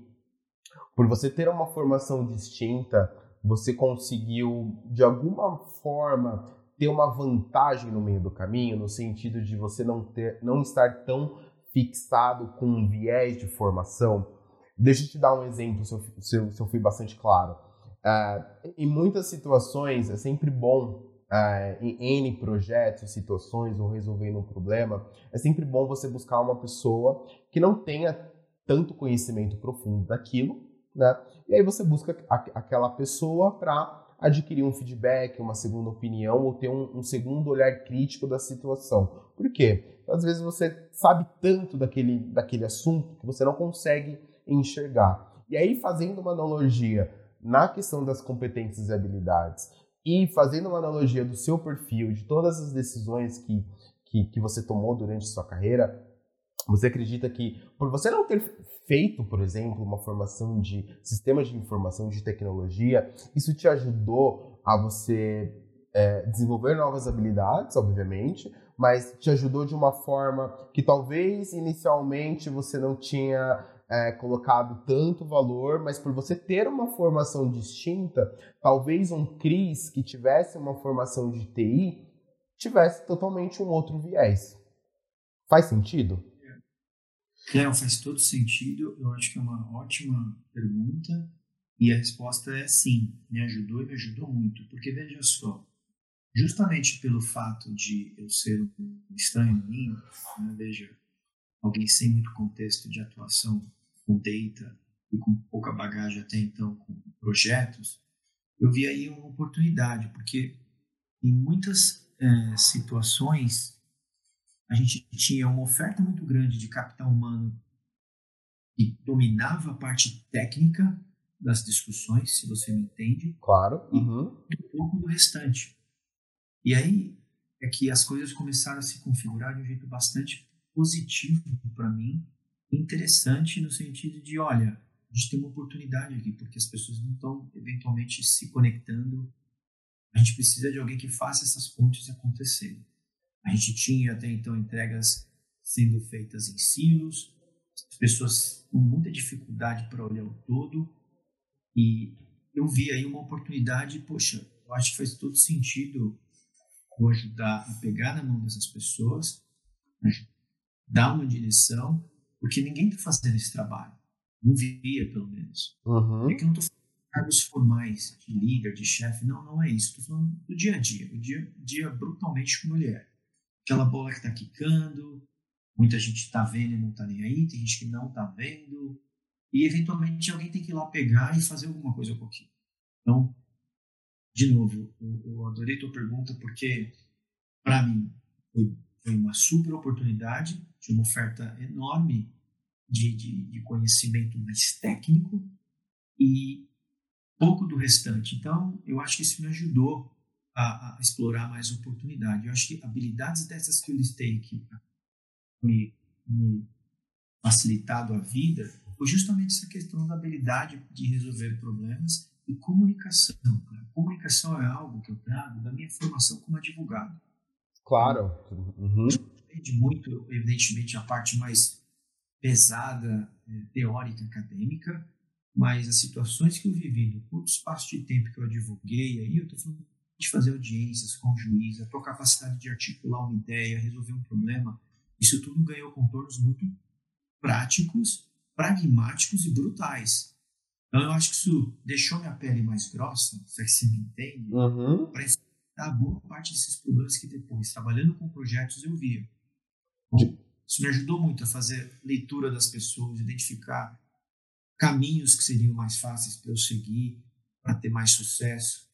por você ter uma formação distinta, você conseguiu de alguma forma ter uma vantagem no meio do caminho, no sentido de você não ter, não estar tão fixado com um viés de formação? Deixa eu te dar um exemplo, se eu, se eu, se eu fui bastante claro. Uh, em muitas situações é sempre bom, uh, em N projetos, situações ou resolvendo um problema, é sempre bom você buscar uma pessoa que não tenha tanto conhecimento profundo daquilo, né? E aí você busca a, aquela pessoa para adquirir um feedback, uma segunda opinião ou ter um, um, segundo olhar crítico da situação. Por quê? Às vezes você sabe tanto daquele, daquele assunto que você não consegue enxergar. E aí, fazendo uma analogia na questão das competências e habilidades e fazendo uma analogia do seu perfil, de todas as decisões que, que, que você tomou durante sua carreira, você acredita que, por você não ter feito, por exemplo, uma formação de sistemas de informação de tecnologia, isso te ajudou a você é, desenvolver novas habilidades, obviamente, mas te ajudou de uma forma que talvez inicialmente você não tinha é, colocado tanto valor, mas por você ter uma formação distinta, talvez um Cris que tivesse uma formação de TI tivesse totalmente um outro viés. Faz sentido? Cléo, faz todo sentido. Eu acho que é uma ótima pergunta. E a resposta é sim, me ajudou e me ajudou muito. Porque veja só, justamente pelo fato de eu ser um estranho em né, veja, alguém sem muito contexto de atuação com data e com pouca bagagem até então com projetos, eu vi aí uma oportunidade, porque em muitas é, situações a gente tinha uma oferta muito grande de capital humano que dominava a parte técnica das discussões, se você me entende. Claro. Uhum. E um pouco do restante. E aí é que as coisas começaram a se configurar de um jeito bastante positivo para mim, interessante no sentido de, olha, a gente tem uma oportunidade aqui, porque as pessoas não estão eventualmente se conectando. A gente precisa de alguém que faça essas pontes acontecerem. A gente tinha até então entregas sendo feitas em silos, as pessoas com muita dificuldade para olhar o todo, e eu vi aí uma oportunidade, poxa, eu acho que faz todo sentido eu ajudar a pegar na mão dessas pessoas, dar uma direção, porque ninguém está fazendo esse trabalho. Não via, pelo menos. Uhum. É que eu não estou falando de cargos formais, de líder, de chefe, não, não é isso. Estou falando do dia a dia, o dia, dia brutalmente como ele é aquela bola que está quicando, muita gente está vendo e não está nem aí, tem gente que não está vendo, e eventualmente alguém tem que ir lá pegar e fazer alguma coisa com aquilo. Então, de novo, eu, eu adorei tua pergunta porque, para mim, foi, foi, uma super oportunidade, de uma oferta enorme de, de, de conhecimento mais técnico e pouco do restante. Então, eu acho que isso me ajudou a, a, explorar mais oportunidade. Eu acho que habilidades dessas que eu listei que me, me facilitado a vida foi justamente essa questão da habilidade de resolver problemas e comunicação. Comunicação é algo que eu trago da minha formação como advogado. Claro. Uhum. Depende muito, evidentemente, a parte mais pesada, é, teórica, acadêmica, mas as situações que eu vivi no curto espaço de tempo que eu advoguei, aí eu estou falando de fazer audiências com o juiz, a tua capacidade de articular uma ideia, resolver um problema, isso tudo ganhou contornos muito práticos, pragmáticos e brutais. Então eu acho que isso deixou minha pele mais grossa, se é que se me entende, uhum. para enfrentar boa parte desses problemas que depois, trabalhando com projetos, eu via. Isso me ajudou muito a fazer leitura das pessoas, identificar caminhos que seriam mais fáceis para eu seguir, para ter mais sucesso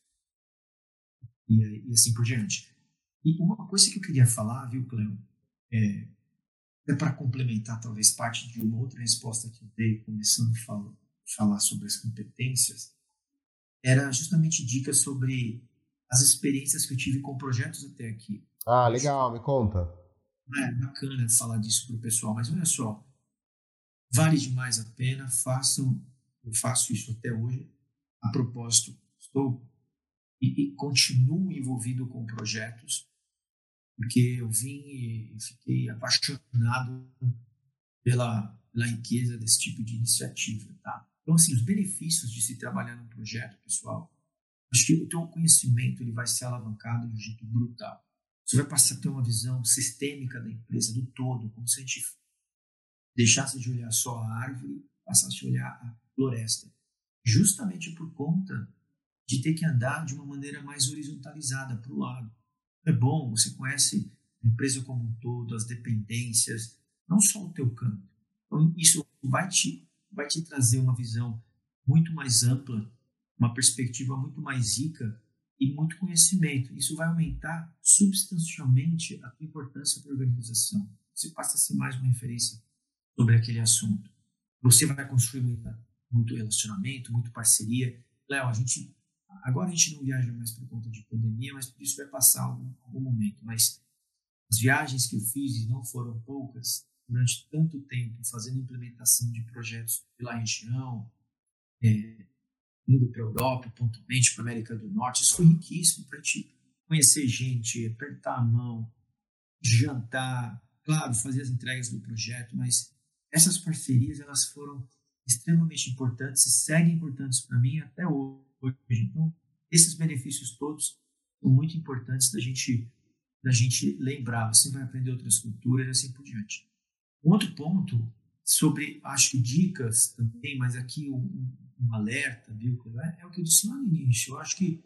e, e, assim por diante. E uma coisa que eu queria falar, viu, Cleo, é, é para complementar talvez parte de uma outra resposta que eu dei, começando a falar, falar sobre as competências, era justamente dicas sobre as experiências que eu tive com projetos até aqui. Ah, legal, me conta. É bacana falar disso para o pessoal, mas olha só, vale demais a pena, façam, eu faço isso até hoje. A propósito, estou e, e continuo envolvido com projetos, porque eu vim e fiquei apaixonado pela, pela riqueza desse tipo de iniciativa, tá? Então, assim, os benefícios de se trabalhar num projeto, pessoal, acho que o teu conhecimento ele vai ser alavancado de um jeito brutal. Você vai passar a ter uma visão sistêmica da empresa, do todo, como se a gente deixasse de olhar só a árvore, passasse a olhar a floresta. Justamente por conta de ter que andar de uma maneira mais horizontalizada para o lado. É bom, você conhece a empresa como um todo, as dependências, não só o teu campo. Então, isso vai te, vai te trazer uma visão muito mais ampla, uma perspectiva muito mais rica e muito conhecimento. Isso vai aumentar substancialmente a tua importância para a organização. Você passa a ser mais uma referência sobre aquele assunto. Você vai construir muita, muito relacionamento, muito parceria. Léo, a gente Agora a gente não viaja mais por conta de pandemia, mas isso vai passar algum, algum momento. Mas as viagens que eu fiz, e não foram poucas, durante tanto tempo, fazendo implementação de projetos pela região, é, indo para a Europa, pontualmente para a América do Norte, isso foi riquíssimo para gente conhecer gente, apertar a mão, jantar, claro, fazer as entregas do projeto, mas essas parcerias elas foram extremamente importantes e seguem importantes para mim até hoje. Então, esses benefícios todos são muito importantes da gente da gente lembrar. Você vai aprender outras culturas e assim por diante. Um outro ponto sobre, acho que dicas também, mas aqui um, um alerta, viu? É, é o que eu disse lá no início. Eu acho que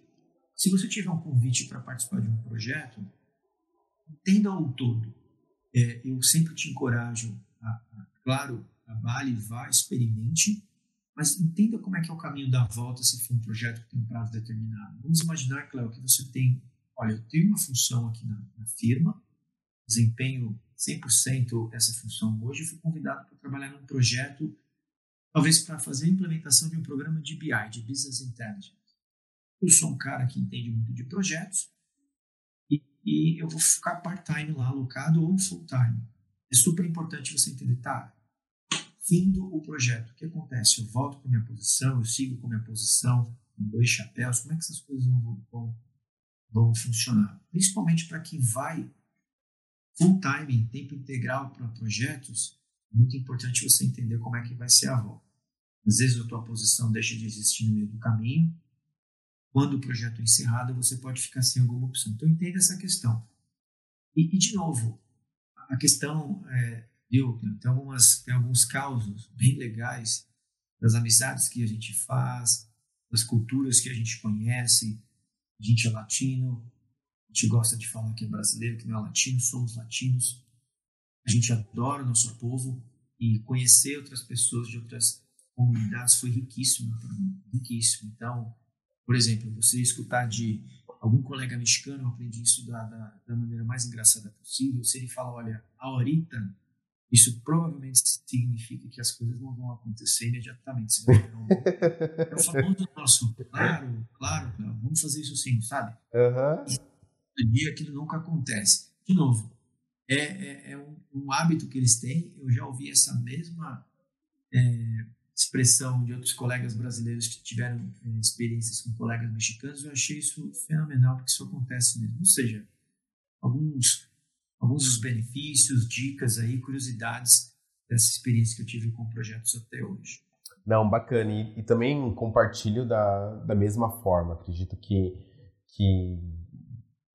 se você tiver um convite para participar de um projeto, entenda o todo. É, eu sempre te encorajo, a, a, claro, trabalhe, vá, experimente, mas entenda como é que é o caminho da volta se for um projeto que tem um prazo determinado. Vamos imaginar, Cléo, que você tem, olha, eu tenho uma função aqui na, na firma, desempenho 100% essa função hoje, fui convidado para trabalhar num projeto, talvez para fazer a implementação de um programa de BI, de Business Intelligence. Eu sou um cara que entende muito de projetos e, e eu vou ficar part-time lá alocado ou full-time. É super importante você entender, tá? Findo o projeto, o que acontece? Eu volto para minha posição, eu sigo com minha posição, com dois chapéus, como é que essas coisas vão, vão, vão funcionar? Principalmente para quem vai full-time, tempo integral para projetos, muito importante você entender como é que vai ser a volta. Às vezes a tua posição deixa de existir no meio do caminho, quando o projeto é encerrado, você pode ficar sem alguma opção. Então, entenda essa questão. E, e de novo, a questão, é, viu, tem, algumas, tem alguns causos bem legais das amizades que a gente faz, das culturas que a gente conhece. A gente é latino, a gente gosta de falar que é brasileiro, que não é latino, somos latinos. A gente adora o nosso povo e conhecer outras pessoas de outras comunidades foi riquíssimo para mim, riquíssimo. Então, por exemplo, você escutar de algum colega mexicano, eu aprendi isso da, da, da maneira mais engraçada possível. Se ele fala, olha, ahorita, isso provavelmente significa que as coisas não vão acontecer imediatamente. Você vai um... é o famoso nosso, claro, claro, claro, vamos fazer isso sim, sabe? Uhum. dia aquilo nunca acontece. De novo, é, é, é um, um, hábito que eles têm. Eu já ouvi essa mesma é, expressão de outros colegas brasileiros que tiveram é, experiências com colegas mexicanos, eu achei isso fenomenal, porque isso acontece mesmo. Ou seja, alguns, alguns dos benefícios, dicas aí, curiosidades dessa experiência que eu tive com projetos até hoje. Não, bacana. E, e também compartilho da, da mesma forma. Acredito que, que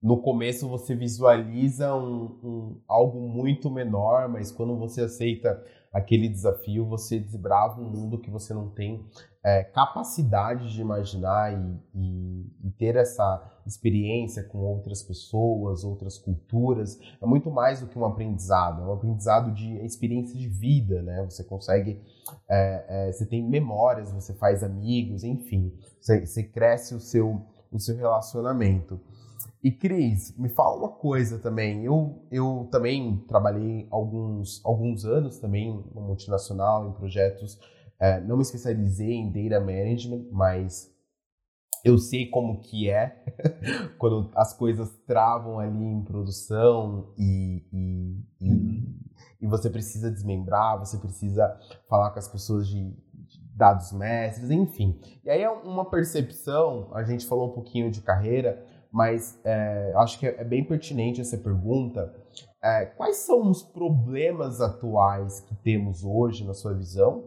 no começo você visualiza um, um, algo muito menor, mas quando você aceita aquele desafio, você desbrava um mundo que você não tem é, capacidade de imaginar e, e, e, ter essa experiência com outras pessoas, outras culturas. É muito mais do que um aprendizado, é um aprendizado de experiência de vida, né? Você consegue, é, é, você tem memórias, você faz amigos, enfim, você, você cresce o seu, o seu relacionamento. E Cris, me fala uma coisa também. Eu, eu também trabalhei alguns, alguns anos também no multinacional, em projetos. É, não me especializei em data management, mas eu sei como que é quando as coisas travam ali em produção e, e, e, e, você precisa desmembrar, você precisa falar com as pessoas de, de dados mestres, enfim. E aí é uma percepção, a gente falou um pouquinho de carreira, mas é, acho que é bem pertinente essa pergunta. É, quais são os problemas atuais que temos hoje, na sua visão?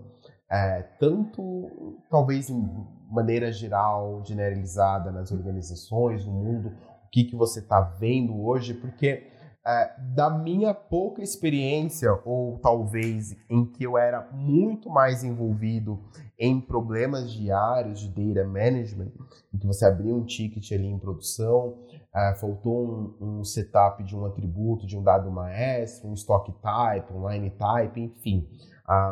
É, tanto, talvez, em maneira geral, generalizada nas organizações, no mundo, o que, que você está vendo hoje? Porque é, da minha pouca experiência, ou talvez em que eu era muito mais envolvido em problemas diários de data management, em que você abriu um ticket ali em produção, uh, faltou um, um, setup de um atributo, de um dado maestro, um stock type, um line type, enfim.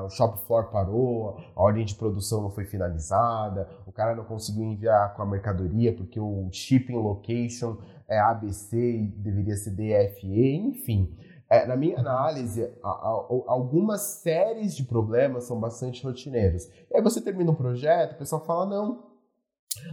O shop floor parou, a ordem de produção não foi finalizada, o cara não conseguiu enviar com a mercadoria porque o shipping location é ABC deveria ser DFE, enfim. É, na minha análise, a, a, algumas séries de problemas são bastante rotineiros. E aí você termina um projeto, o pessoal fala, não,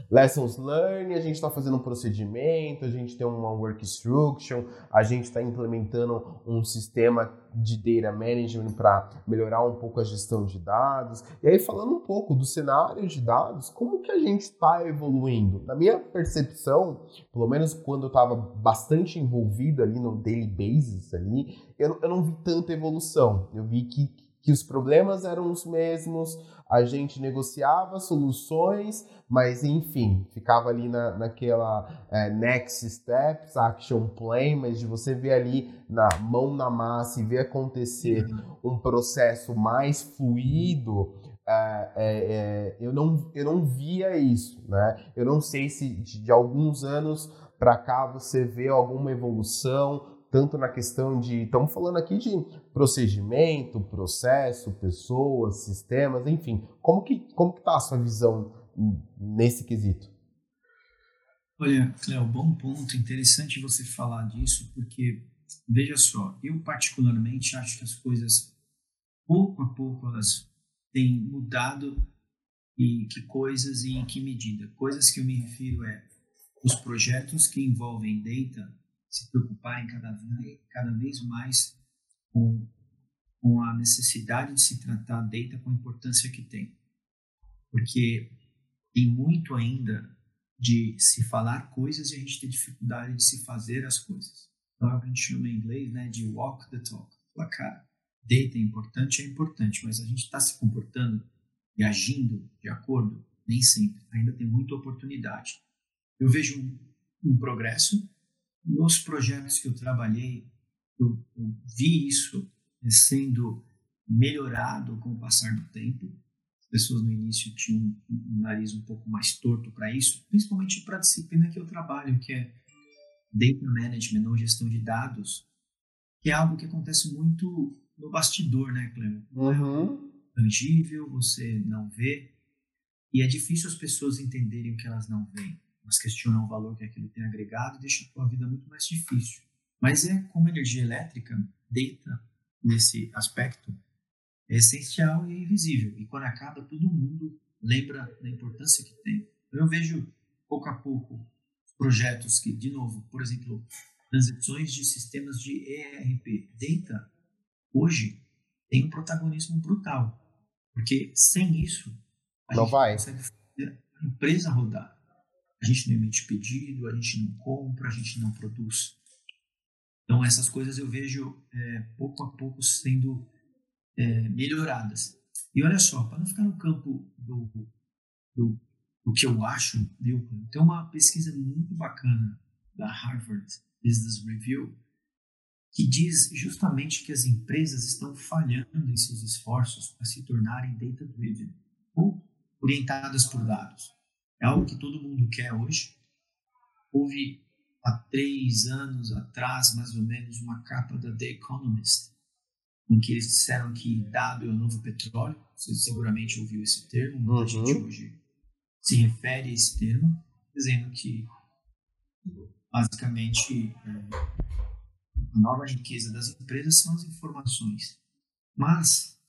Lessons learned, a gente está fazendo um procedimento, a gente tem uma work instruction, a gente está implementando um sistema de data management para melhorar um pouco a gestão de dados. E aí, falando um pouco do cenário de dados, como que a gente está evoluindo? Na minha percepção, pelo menos quando eu estava bastante envolvido ali no daily basis ali, eu, eu não vi tanta evolução. Eu vi que, que os problemas eram os mesmos, a gente negociava soluções, mas enfim, ficava ali na, naquela é, next steps, action plan, mas de você ver ali na mão na massa e ver acontecer um processo mais fluido, é, é, eu, não, eu não via isso, né? Eu não sei se de, de alguns anos para cá você vê alguma evolução, tanto na questão de. Estamos falando aqui de procedimento, processo, pessoas, sistemas, enfim. Como que como está a sua visão nesse quesito? Olha, Cléo, bom ponto. Interessante você falar disso, porque, veja só, eu particularmente acho que as coisas, pouco a pouco, elas têm mudado e que coisas e em que medida. Coisas que eu me refiro é os projetos que envolvem data se preocupar em cada, cada vez mais com, com a necessidade de se tratar a data com a importância que tem. Porque tem muito ainda de se falar coisas e a gente tem dificuldade de se fazer as coisas. Então, é o que a gente chama em inglês né, de walk the talk. Fala, cara, data é importante, é importante, mas a gente está se comportando e agindo de acordo? Nem sempre. Ainda tem muita oportunidade. Eu vejo um, um progresso, nos projetos que eu trabalhei, eu, eu vi isso sendo melhorado com o passar do tempo. As pessoas no início tinham um, um nariz um pouco mais torto para isso, principalmente para a disciplina que eu trabalho, que é Data Management ou gestão de dados, que é algo que acontece muito no bastidor, né, Cleo? Uhum. É tangível, você não vê, e é difícil as pessoas entenderem o que elas não veem mas questionam o valor que aquilo tem agregado e deixa a tua vida muito mais difícil. Mas é como energia elétrica, data nesse aspecto, é essencial e é invisível. E quando acaba, todo mundo lembra da importância que tem. Eu vejo, pouco a pouco, projetos que, de novo, por exemplo, transições de sistemas de ERP. Data, hoje, tem um protagonismo brutal. Porque sem isso, a não gente vai. consegue fazer a empresa rodar. A gente não emite pedido, a gente não compra, a gente não produz. Então, essas coisas eu vejo é, pouco a pouco sendo é, melhoradas. E olha só, para não ficar no campo do, do, do, que eu acho, viu? Tem uma pesquisa muito bacana da Harvard Business Review que diz justamente que as empresas estão falhando em seus esforços para se tornarem data-driven ou orientadas por dados. É algo que todo mundo quer hoje. Houve há três anos atrás, mais ou menos, uma capa da The Economist, em que eles disseram que dado é o novo petróleo. Você seguramente ouviu esse termo, muita uhum. gente hoje se refere a esse termo, dizendo que basicamente é, a nova riqueza das empresas são as informações. Mas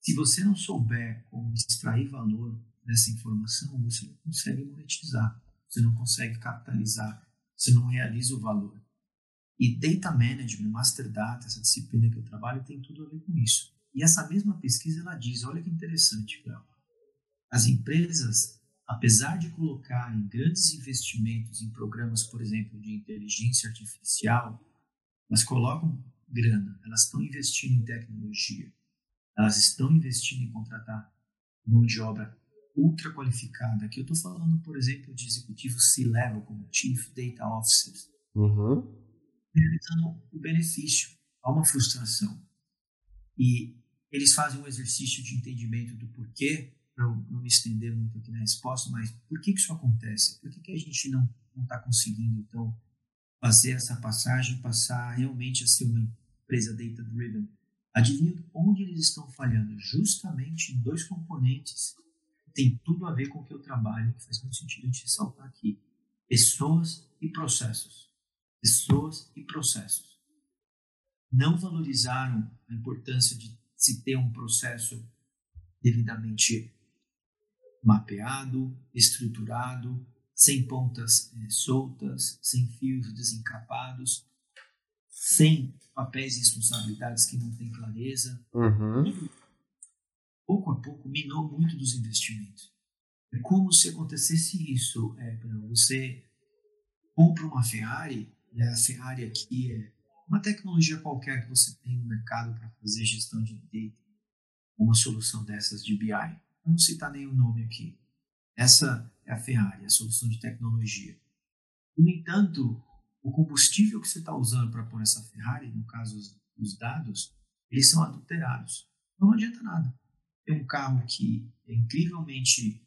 se você não souber como extrair valor dessa informação, você não consegue monetizar, você não consegue capitalizar, você não realiza o valor. E Data Management, Master Data, essa disciplina que eu trabalho, tem tudo a ver com isso. E essa mesma pesquisa ela diz, olha que interessante, Cléo, as empresas, apesar de colocarem grandes investimentos em programas, por exemplo, de inteligência artificial, elas colocam grana, elas estão investindo em tecnologia, elas estão investindo em contratar mão de obra ultra qualificada. Aqui eu estou falando, por exemplo, de executivos C-level, como Chief Data Officers, uhum. realizando o benefício. Há uma frustração. E eles fazem um exercício de entendimento do porquê, para não me estender muito aqui na resposta, mas por que, que isso acontece? Por que, que a gente não está conseguindo, então, fazer essa passagem, passar realmente a ser uma empresa data-driven? Adivinha onde eles estão falhando? Justamente em dois componentes tem tudo a ver com o que eu trabalho, que faz muito sentido a gente ressaltar aqui. Pessoas e processos. Pessoas e processos. Não valorizaram a importância de se ter um processo devidamente mapeado, estruturado, sem pontas é, soltas, sem fios desencapados, sem papéis e responsabilidades que não têm clareza. Uhum. Pouco a pouco minou muito dos investimentos. É como se acontecesse isso. É, você compra uma Ferrari, e a Ferrari aqui é uma tecnologia qualquer que você tem no mercado para fazer gestão de data, uma solução dessas de BI. Não citar nenhum nome aqui. Essa é a Ferrari, a solução de tecnologia. No entanto, o combustível que você está usando para pôr essa Ferrari, no caso os, os dados, eles são adulterados. Não adianta nada. Tem um carro que é incrivelmente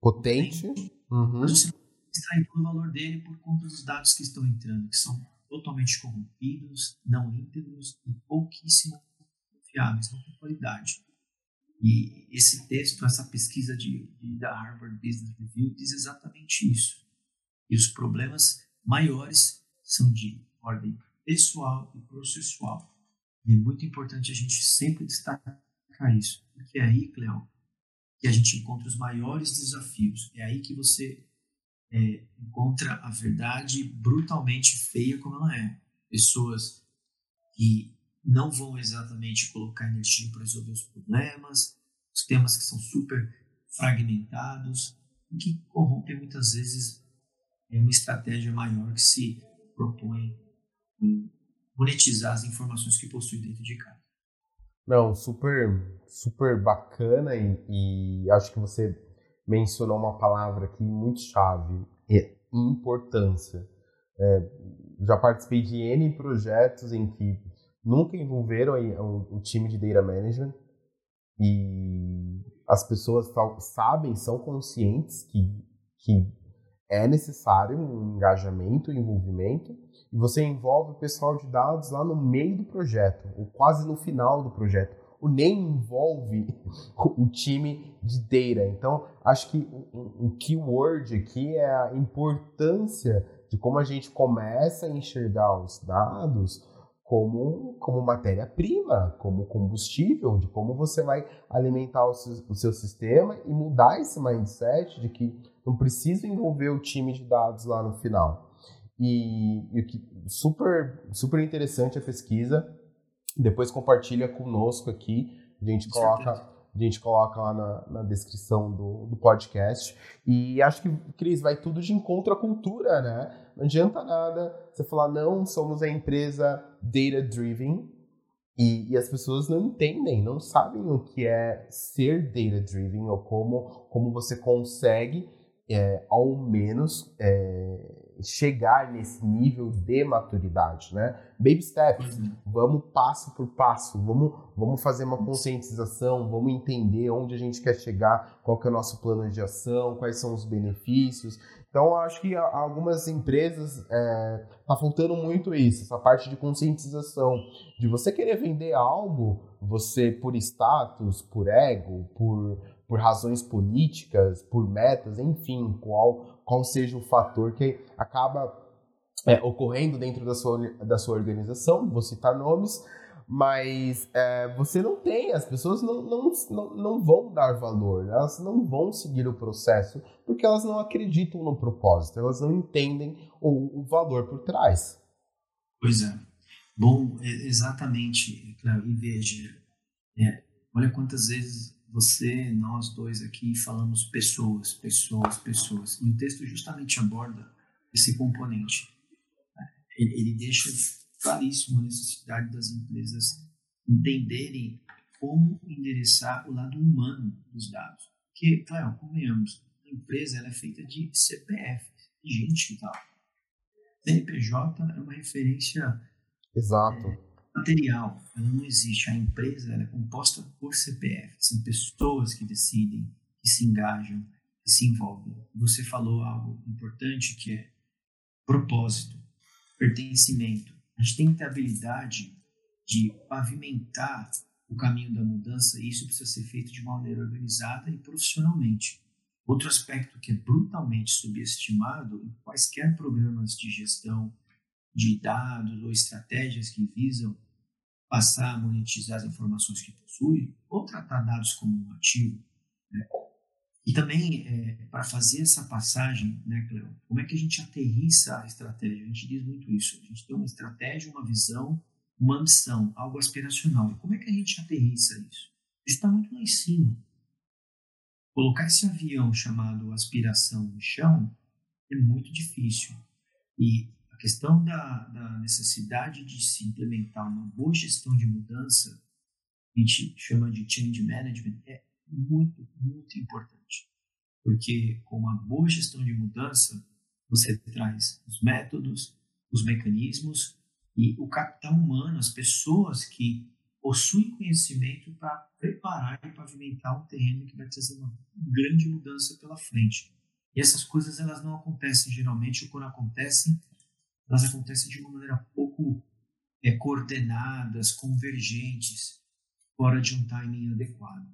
potente, uhum. mas você extrair todo o valor dele por conta dos dados que estão entrando, que são totalmente corrompidos, não íntegros e pouquíssimo confiáveis, não tem qualidade. E esse texto, essa pesquisa de, de, da Harvard Business Review diz exatamente isso. E os problemas maiores são de ordem pessoal e processual. E é muito importante a gente sempre destacar isso, porque é aí, Cleo, que a gente encontra os maiores desafios. É aí que você é, encontra a verdade brutalmente feia como ela é. Pessoas que não vão exatamente colocar energia para resolver os problemas, os temas que são super fragmentados e que corrompem muitas vezes é uma estratégia maior que se propõe em monetizar as informações que possui dentro de casa. Não, super, super bacana e, e acho que você mencionou uma palavra aqui muito chave, é importância. É, já participei de N projetos em que nunca envolveram o, time de data management e as pessoas sabem, são conscientes que, que é necessário um engajamento, um envolvimento, e você envolve o pessoal de dados lá no meio do projeto, ou quase no final do projeto o nem envolve o time de data. Então, acho que o keyword aqui é a importância de como a gente começa a enxergar os dados como, como matéria-prima, como combustível, de como você vai alimentar o seu, o seu, sistema e mudar esse mindset de que não precisa envolver o time de dados lá no final. E, e que super, super interessante a pesquisa. Depois compartilha conosco aqui. A gente coloca. A gente coloca lá na, na descrição do, do, podcast. E acho que, Cris, vai tudo de encontro à cultura, né? Não adianta nada você falar, não, somos a empresa data-driven, e, e, as pessoas não entendem, não sabem o que é ser data-driven ou como, como você consegue, é, ao menos, é, chegar nesse nível de maturidade, né? Baby steps, uhum. vamos passo por passo, vamos, vamos fazer uma conscientização, vamos entender onde a gente quer chegar, qual que é o nosso plano de ação, quais são os benefícios. Então, acho que algumas empresas é, tá faltando muito isso, essa parte de conscientização, de você querer vender algo, você por status, por ego, por, por razões políticas, por metas, enfim, qual qual seja o fator que acaba é, ocorrendo dentro da sua, da sua organização, vou citar nomes, mas é, você não tem, as pessoas não, não, não, não vão dar valor, elas não vão seguir o processo, porque elas não acreditam no propósito, elas não entendem o, o valor por trás. Pois é. Bom, exatamente, claro, e veja, é, olha quantas vezes você, nós dois aqui falamos pessoas, pessoas, pessoas. E o texto justamente aborda esse componente. Ele, ele deixa claríssimo a necessidade das empresas entenderem como endereçar o lado humano dos dados. Porque, claro, convenhamos, a empresa ela é feita de CPF, de gente está lá. CNPJ é uma referência Exato. É, material, ela não existe. A empresa é composta por CPF. São pessoas que decidem, que se engajam, que se envolvem. Você falou algo importante que é propósito, pertencimento. A gente tem que ter a habilidade de pavimentar o caminho da mudança e isso precisa ser feito de maneira organizada e profissionalmente. Outro aspecto que é brutalmente subestimado em quaisquer programas de gestão de dados ou estratégias que visam passar a monetizar as informações que possui, ou tratar dados como um ativo, né? E também, é, para fazer essa passagem, né, Cleo, como é que a gente aterrissa a estratégia? A gente diz muito isso. A gente tem uma estratégia, uma visão, uma missão, algo aspiracional. E como é que a gente aterrissa isso? Isso está muito lá em cima. Colocar esse avião chamado aspiração no chão é muito difícil. E a questão da, da necessidade de se implementar uma boa gestão de mudança, a gente chama de change management, é muito, muito importante. Porque com uma boa gestão de mudança, você traz os métodos, os mecanismos e o capital humano, as pessoas que possuem conhecimento para preparar e pavimentar um terreno que vai trazer uma grande mudança pela frente. E essas coisas elas não acontecem geralmente, ou quando acontecem, elas acontecem de uma maneira pouco é, coordenadas, convergentes, fora de um timing adequado.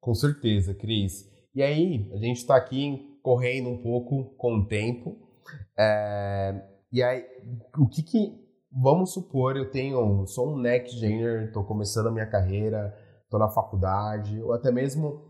Com certeza, Cris. E aí, a gente está aqui correndo um pouco com o tempo. É, e aí, o que que. Vamos supor, eu tenho. Sou um next gener, estou começando a minha carreira, estou na faculdade, ou até mesmo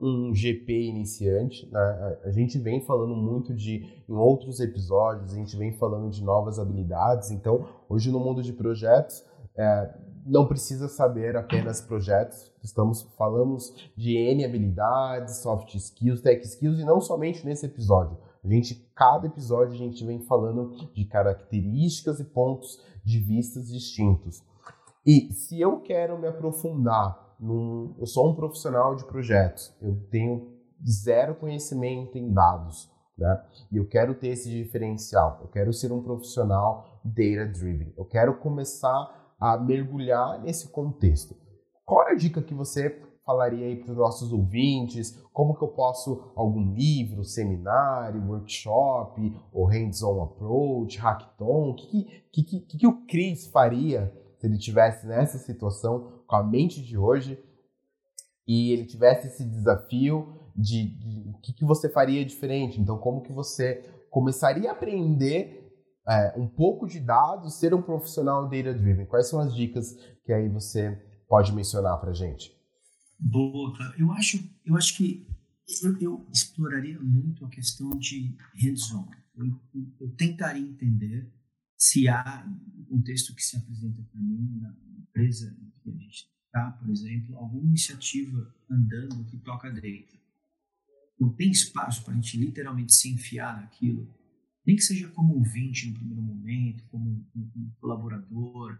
um GP iniciante. Né? A gente vem falando muito de. Em outros episódios, a gente vem falando de novas habilidades. Então, hoje no mundo de projetos. É, não precisa saber apenas projetos. Estamos falamos de N habilidades, soft skills, tech skills e não somente nesse episódio. A gente, cada episódio a gente vem falando de características e pontos de vistas distintos. E se eu quero me aprofundar num, eu sou um profissional de projetos, eu tenho zero conhecimento em dados, né? E eu quero ter esse diferencial. Eu quero ser um profissional data driven. Eu quero começar a mergulhar nesse contexto. Qual é a dica que você falaria aí para os nossos ouvintes? Como que eu posso, algum livro, seminário, workshop, ou hands-on approach, hackathon? O que, que, que, que, o Cris faria se ele tivesse nessa situação com a mente de hoje e ele tivesse esse desafio de, de o que, que você faria diferente? Então, como que você começaria a aprender é, um pouco de dados, ser um profissional data-driven? Quais são as dicas que aí você pode mencionar para gente? Boa, eu acho, eu acho que eu, eu exploraria muito a questão de hands-on. Eu, eu, tentaria entender se há um contexto que se apresenta para mim na empresa que a gente está, por exemplo, alguma iniciativa andando que toca data. Não tem espaço para a gente literalmente se enfiar naquilo nem que seja como ouvinte no primeiro momento, como um, um colaborador,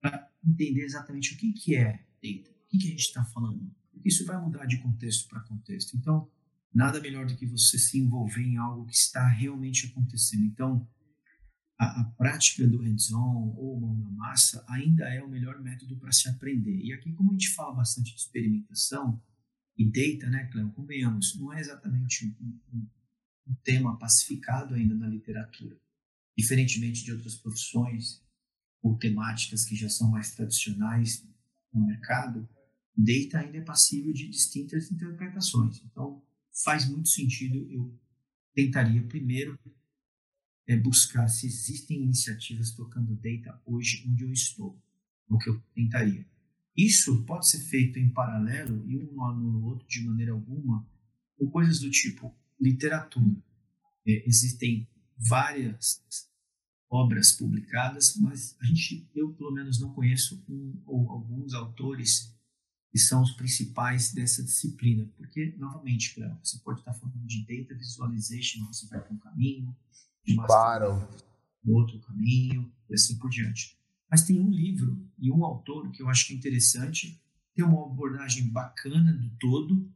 para entender exatamente o que, que é data, o que, que a gente está falando. Porque isso vai mudar de contexto para contexto. Então, nada melhor do que você se envolver em algo que está realmente acontecendo. Então, a, a prática do hands-on ou mão na massa ainda é o melhor método para se aprender. E aqui, como a gente fala bastante de experimentação e data, né, Cleo? Convenhamos, não é exatamente um, um um tema pacificado ainda na literatura. Diferentemente de outras profissões ou temáticas que já são mais tradicionais no mercado, data ainda é passível de distintas interpretações. Então, faz muito sentido eu tentaria primeiro é buscar se existem iniciativas tocando data hoje onde eu estou, o que eu tentaria. Isso pode ser feito em paralelo e um anula o outro de maneira alguma, com coisas do tipo literatura. É, existem várias obras publicadas, mas a gente, eu pelo menos não conheço um ou alguns autores que são os principais dessa disciplina, porque novamente, você pode estar falando de data visualization, você vai para um caminho, de claro. outro caminho e assim por diante. Mas tem um livro e um autor que eu acho que é interessante, tem uma abordagem bacana do todo,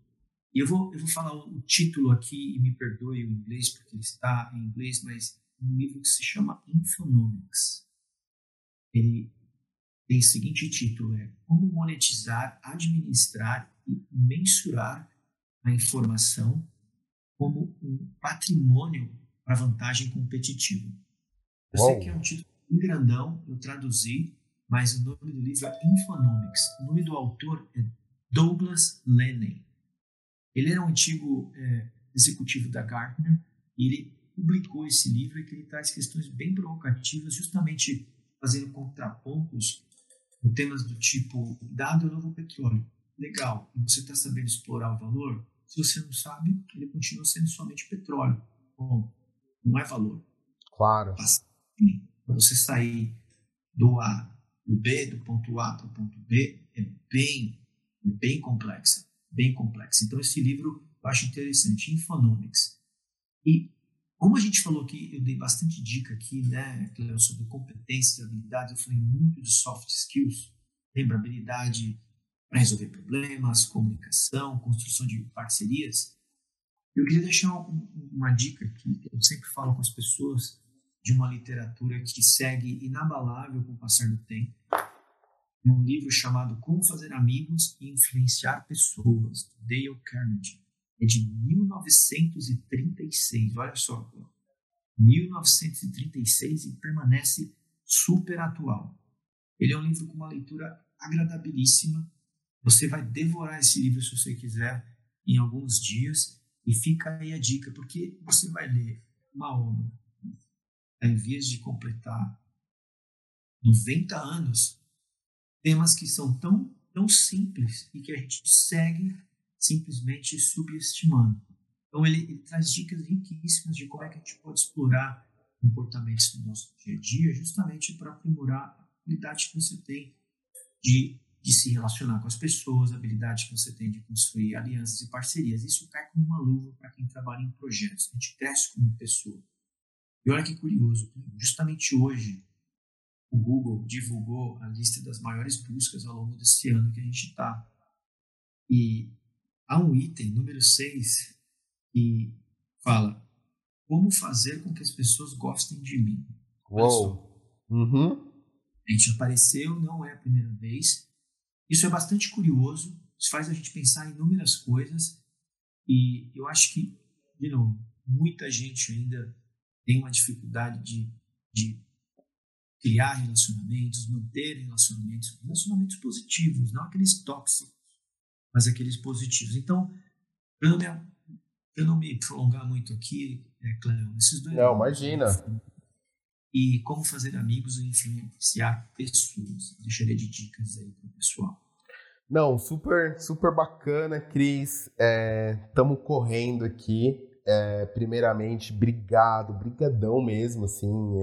e eu vou, eu vou falar o título aqui, e me perdoe o inglês, porque ele está em inglês, mas um livro que se chama Infonomics. Ele tem o seguinte título, é Como monetizar, administrar e mensurar a informação como um patrimônio para vantagem competitiva. Eu Uou. sei que é um título bem grandão, eu traduzi, mas o nome do livro é Infonomics. O nome do autor é Douglas Lennon. Ele era um antigo é, executivo da Gartner e ele publicou esse livro que ele traz questões bem provocativas, justamente fazendo contrapontos com temas do tipo dado é novo petróleo. Legal, você está sabendo explorar o valor? se você não sabe, ele continua sendo somente petróleo. Bom, não é valor. Claro. Para você sair do A, do B, do ponto A para o ponto B, é bem, bem complexa. Bem complexa. Então, esse livro eu acho interessante, Infonomics. E como a gente falou aqui, eu dei bastante dica aqui, né, sobre competências, habilidades, eu falei muito de soft skills. Lembra habilidade para resolver problemas, comunicação, construção de parcerias. Eu queria deixar um, uma dica aqui, que eu sempre falo com as pessoas, de uma literatura que segue inabalável com o passar do tempo. Um livro chamado Como Fazer Amigos e Influenciar Pessoas, do Dale Carnegie. É de 1936, olha só. 1936 e permanece super atual. Ele é um livro com uma leitura agradabilíssima. Você vai devorar esse livro se você quiser em alguns dias. E fica aí a dica, porque você vai ler uma obra em vez de completar 90 anos, temas que são tão, tão simples e que a gente segue simplesmente subestimando. Então, ele, ele traz dicas riquíssimas de como é que a gente pode explorar comportamentos do nosso dia a dia, justamente para aprimorar a habilidade que você tem de, de se relacionar com as pessoas, a habilidade que você tem de construir alianças e parcerias. Isso cai como uma luva para quem trabalha em projetos. A gente cresce como pessoa. E olha que curioso, justamente hoje o Google divulgou a lista das maiores buscas ao longo desse ano que a gente está. E há um item, número 6, que fala como fazer com que as pessoas gostem de mim. Uou! Uhum. A gente apareceu, não é a primeira vez. Isso é bastante curioso, isso faz a gente pensar em inúmeras coisas e eu acho que, de novo, muita gente ainda tem uma dificuldade de, de criar relacionamentos, manter relacionamentos, relacionamentos positivos, não aqueles tóxicos, mas aqueles positivos. Então, para não me, não me prolongar muito aqui, é, Cléo, esses dois. Não, imagina e como fazer amigos e influenciar pessoas. Deixaria de dicas aí para o pessoal. Não, super, super bacana, Cris. Estamos é, correndo aqui. É, primeiramente, obrigado, brigadão mesmo, assim.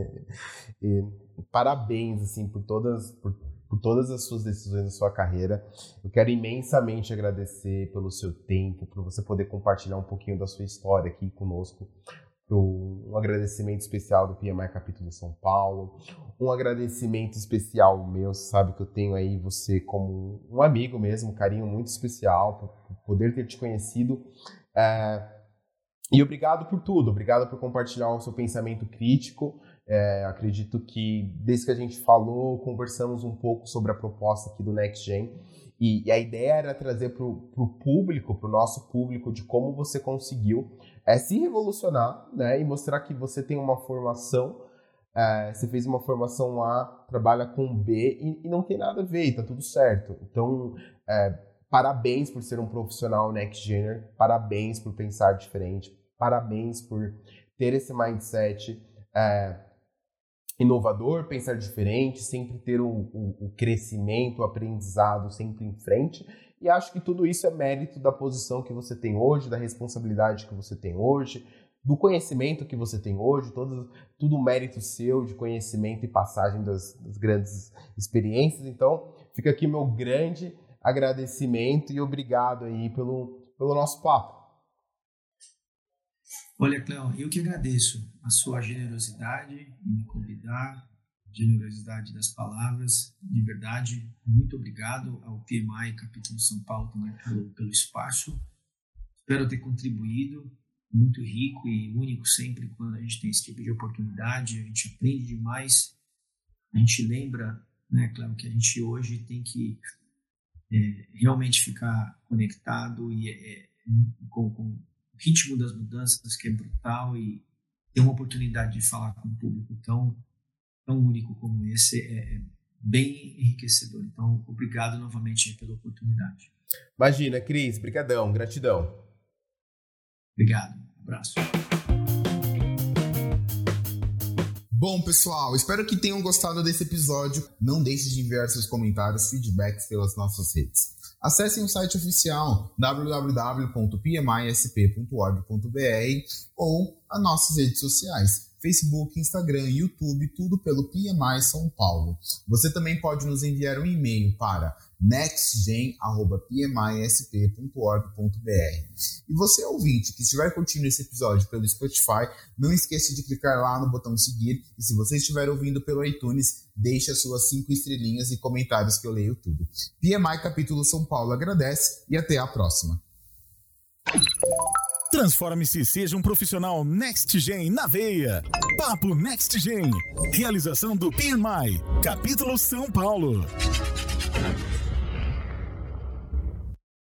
É, parabéns, assim, por todas, por, por todas as suas decisões na sua carreira. Eu quero imensamente agradecer pelo seu tempo, por você poder compartilhar um pouquinho da sua história aqui conosco um agradecimento especial do PMI Capítulo São Paulo, um agradecimento especial meu, sabe que eu tenho aí você como um amigo mesmo, um carinho muito especial por poder ter te conhecido. É, e obrigado por tudo, obrigado por compartilhar o seu pensamento crítico. É, acredito que desde que a gente falou, conversamos um pouco sobre a proposta aqui do Next Gen. E, e a ideia era trazer para o público, para o nosso público, de como você conseguiu é se revolucionar, né? E mostrar que você tem uma formação, é, você fez uma formação A, trabalha com B e, e, não tem nada a ver, e tá tudo certo. Então, é, parabéns por ser um profissional next gen, parabéns por pensar diferente, parabéns por ter esse mindset é, inovador, pensar diferente, sempre ter o, o, o crescimento, o aprendizado sempre em frente e acho que tudo isso é mérito da posição que você tem hoje, da responsabilidade que você tem hoje, do conhecimento que você tem hoje, todo, tudo mérito seu de conhecimento e passagem das, das grandes experiências. Então, fica aqui meu grande agradecimento e obrigado aí pelo, pelo nosso papo. Olha, Cléo, eu que agradeço a sua generosidade em me convidar, generosidade das palavras. De verdade, muito obrigado ao PMI Capítulo São Paulo também pelo, pelo espaço. Espero ter contribuído. Muito rico e único sempre quando a gente tem esse tipo de oportunidade. A gente aprende demais. A gente lembra, né, claro, que a gente hoje tem que é, realmente ficar conectado e é, com, com o ritmo das mudanças que é brutal e ter uma oportunidade de falar com o público tão tão único como esse é, é bem enriquecedor. Então, obrigado novamente pela oportunidade. Imagina, Cris, brigadão, gratidão. Obrigado, um abraço. Bom, pessoal, espero que tenham gostado desse episódio. Não deixe de enviar seus comentários, feedbacks pelas nossas redes. Acessem o site oficial www.pmisp.org.br ou as nossas redes sociais Facebook, Instagram, YouTube, tudo pelo PMI São Paulo. Você também pode nos enviar um e-mail para nextgen.pmisp.org.br. E você, ouvinte, que estiver curtindo esse episódio pelo Spotify, não esqueça de clicar lá no botão seguir. E se você estiver ouvindo pelo iTunes, deixe as suas cinco estrelinhas e comentários que eu leio tudo. PMI Capítulo São Paulo agradece e até a próxima. Transforme-se seja um profissional NextGen na veia. Papo NextGen. Realização do PMI. Capítulo São Paulo.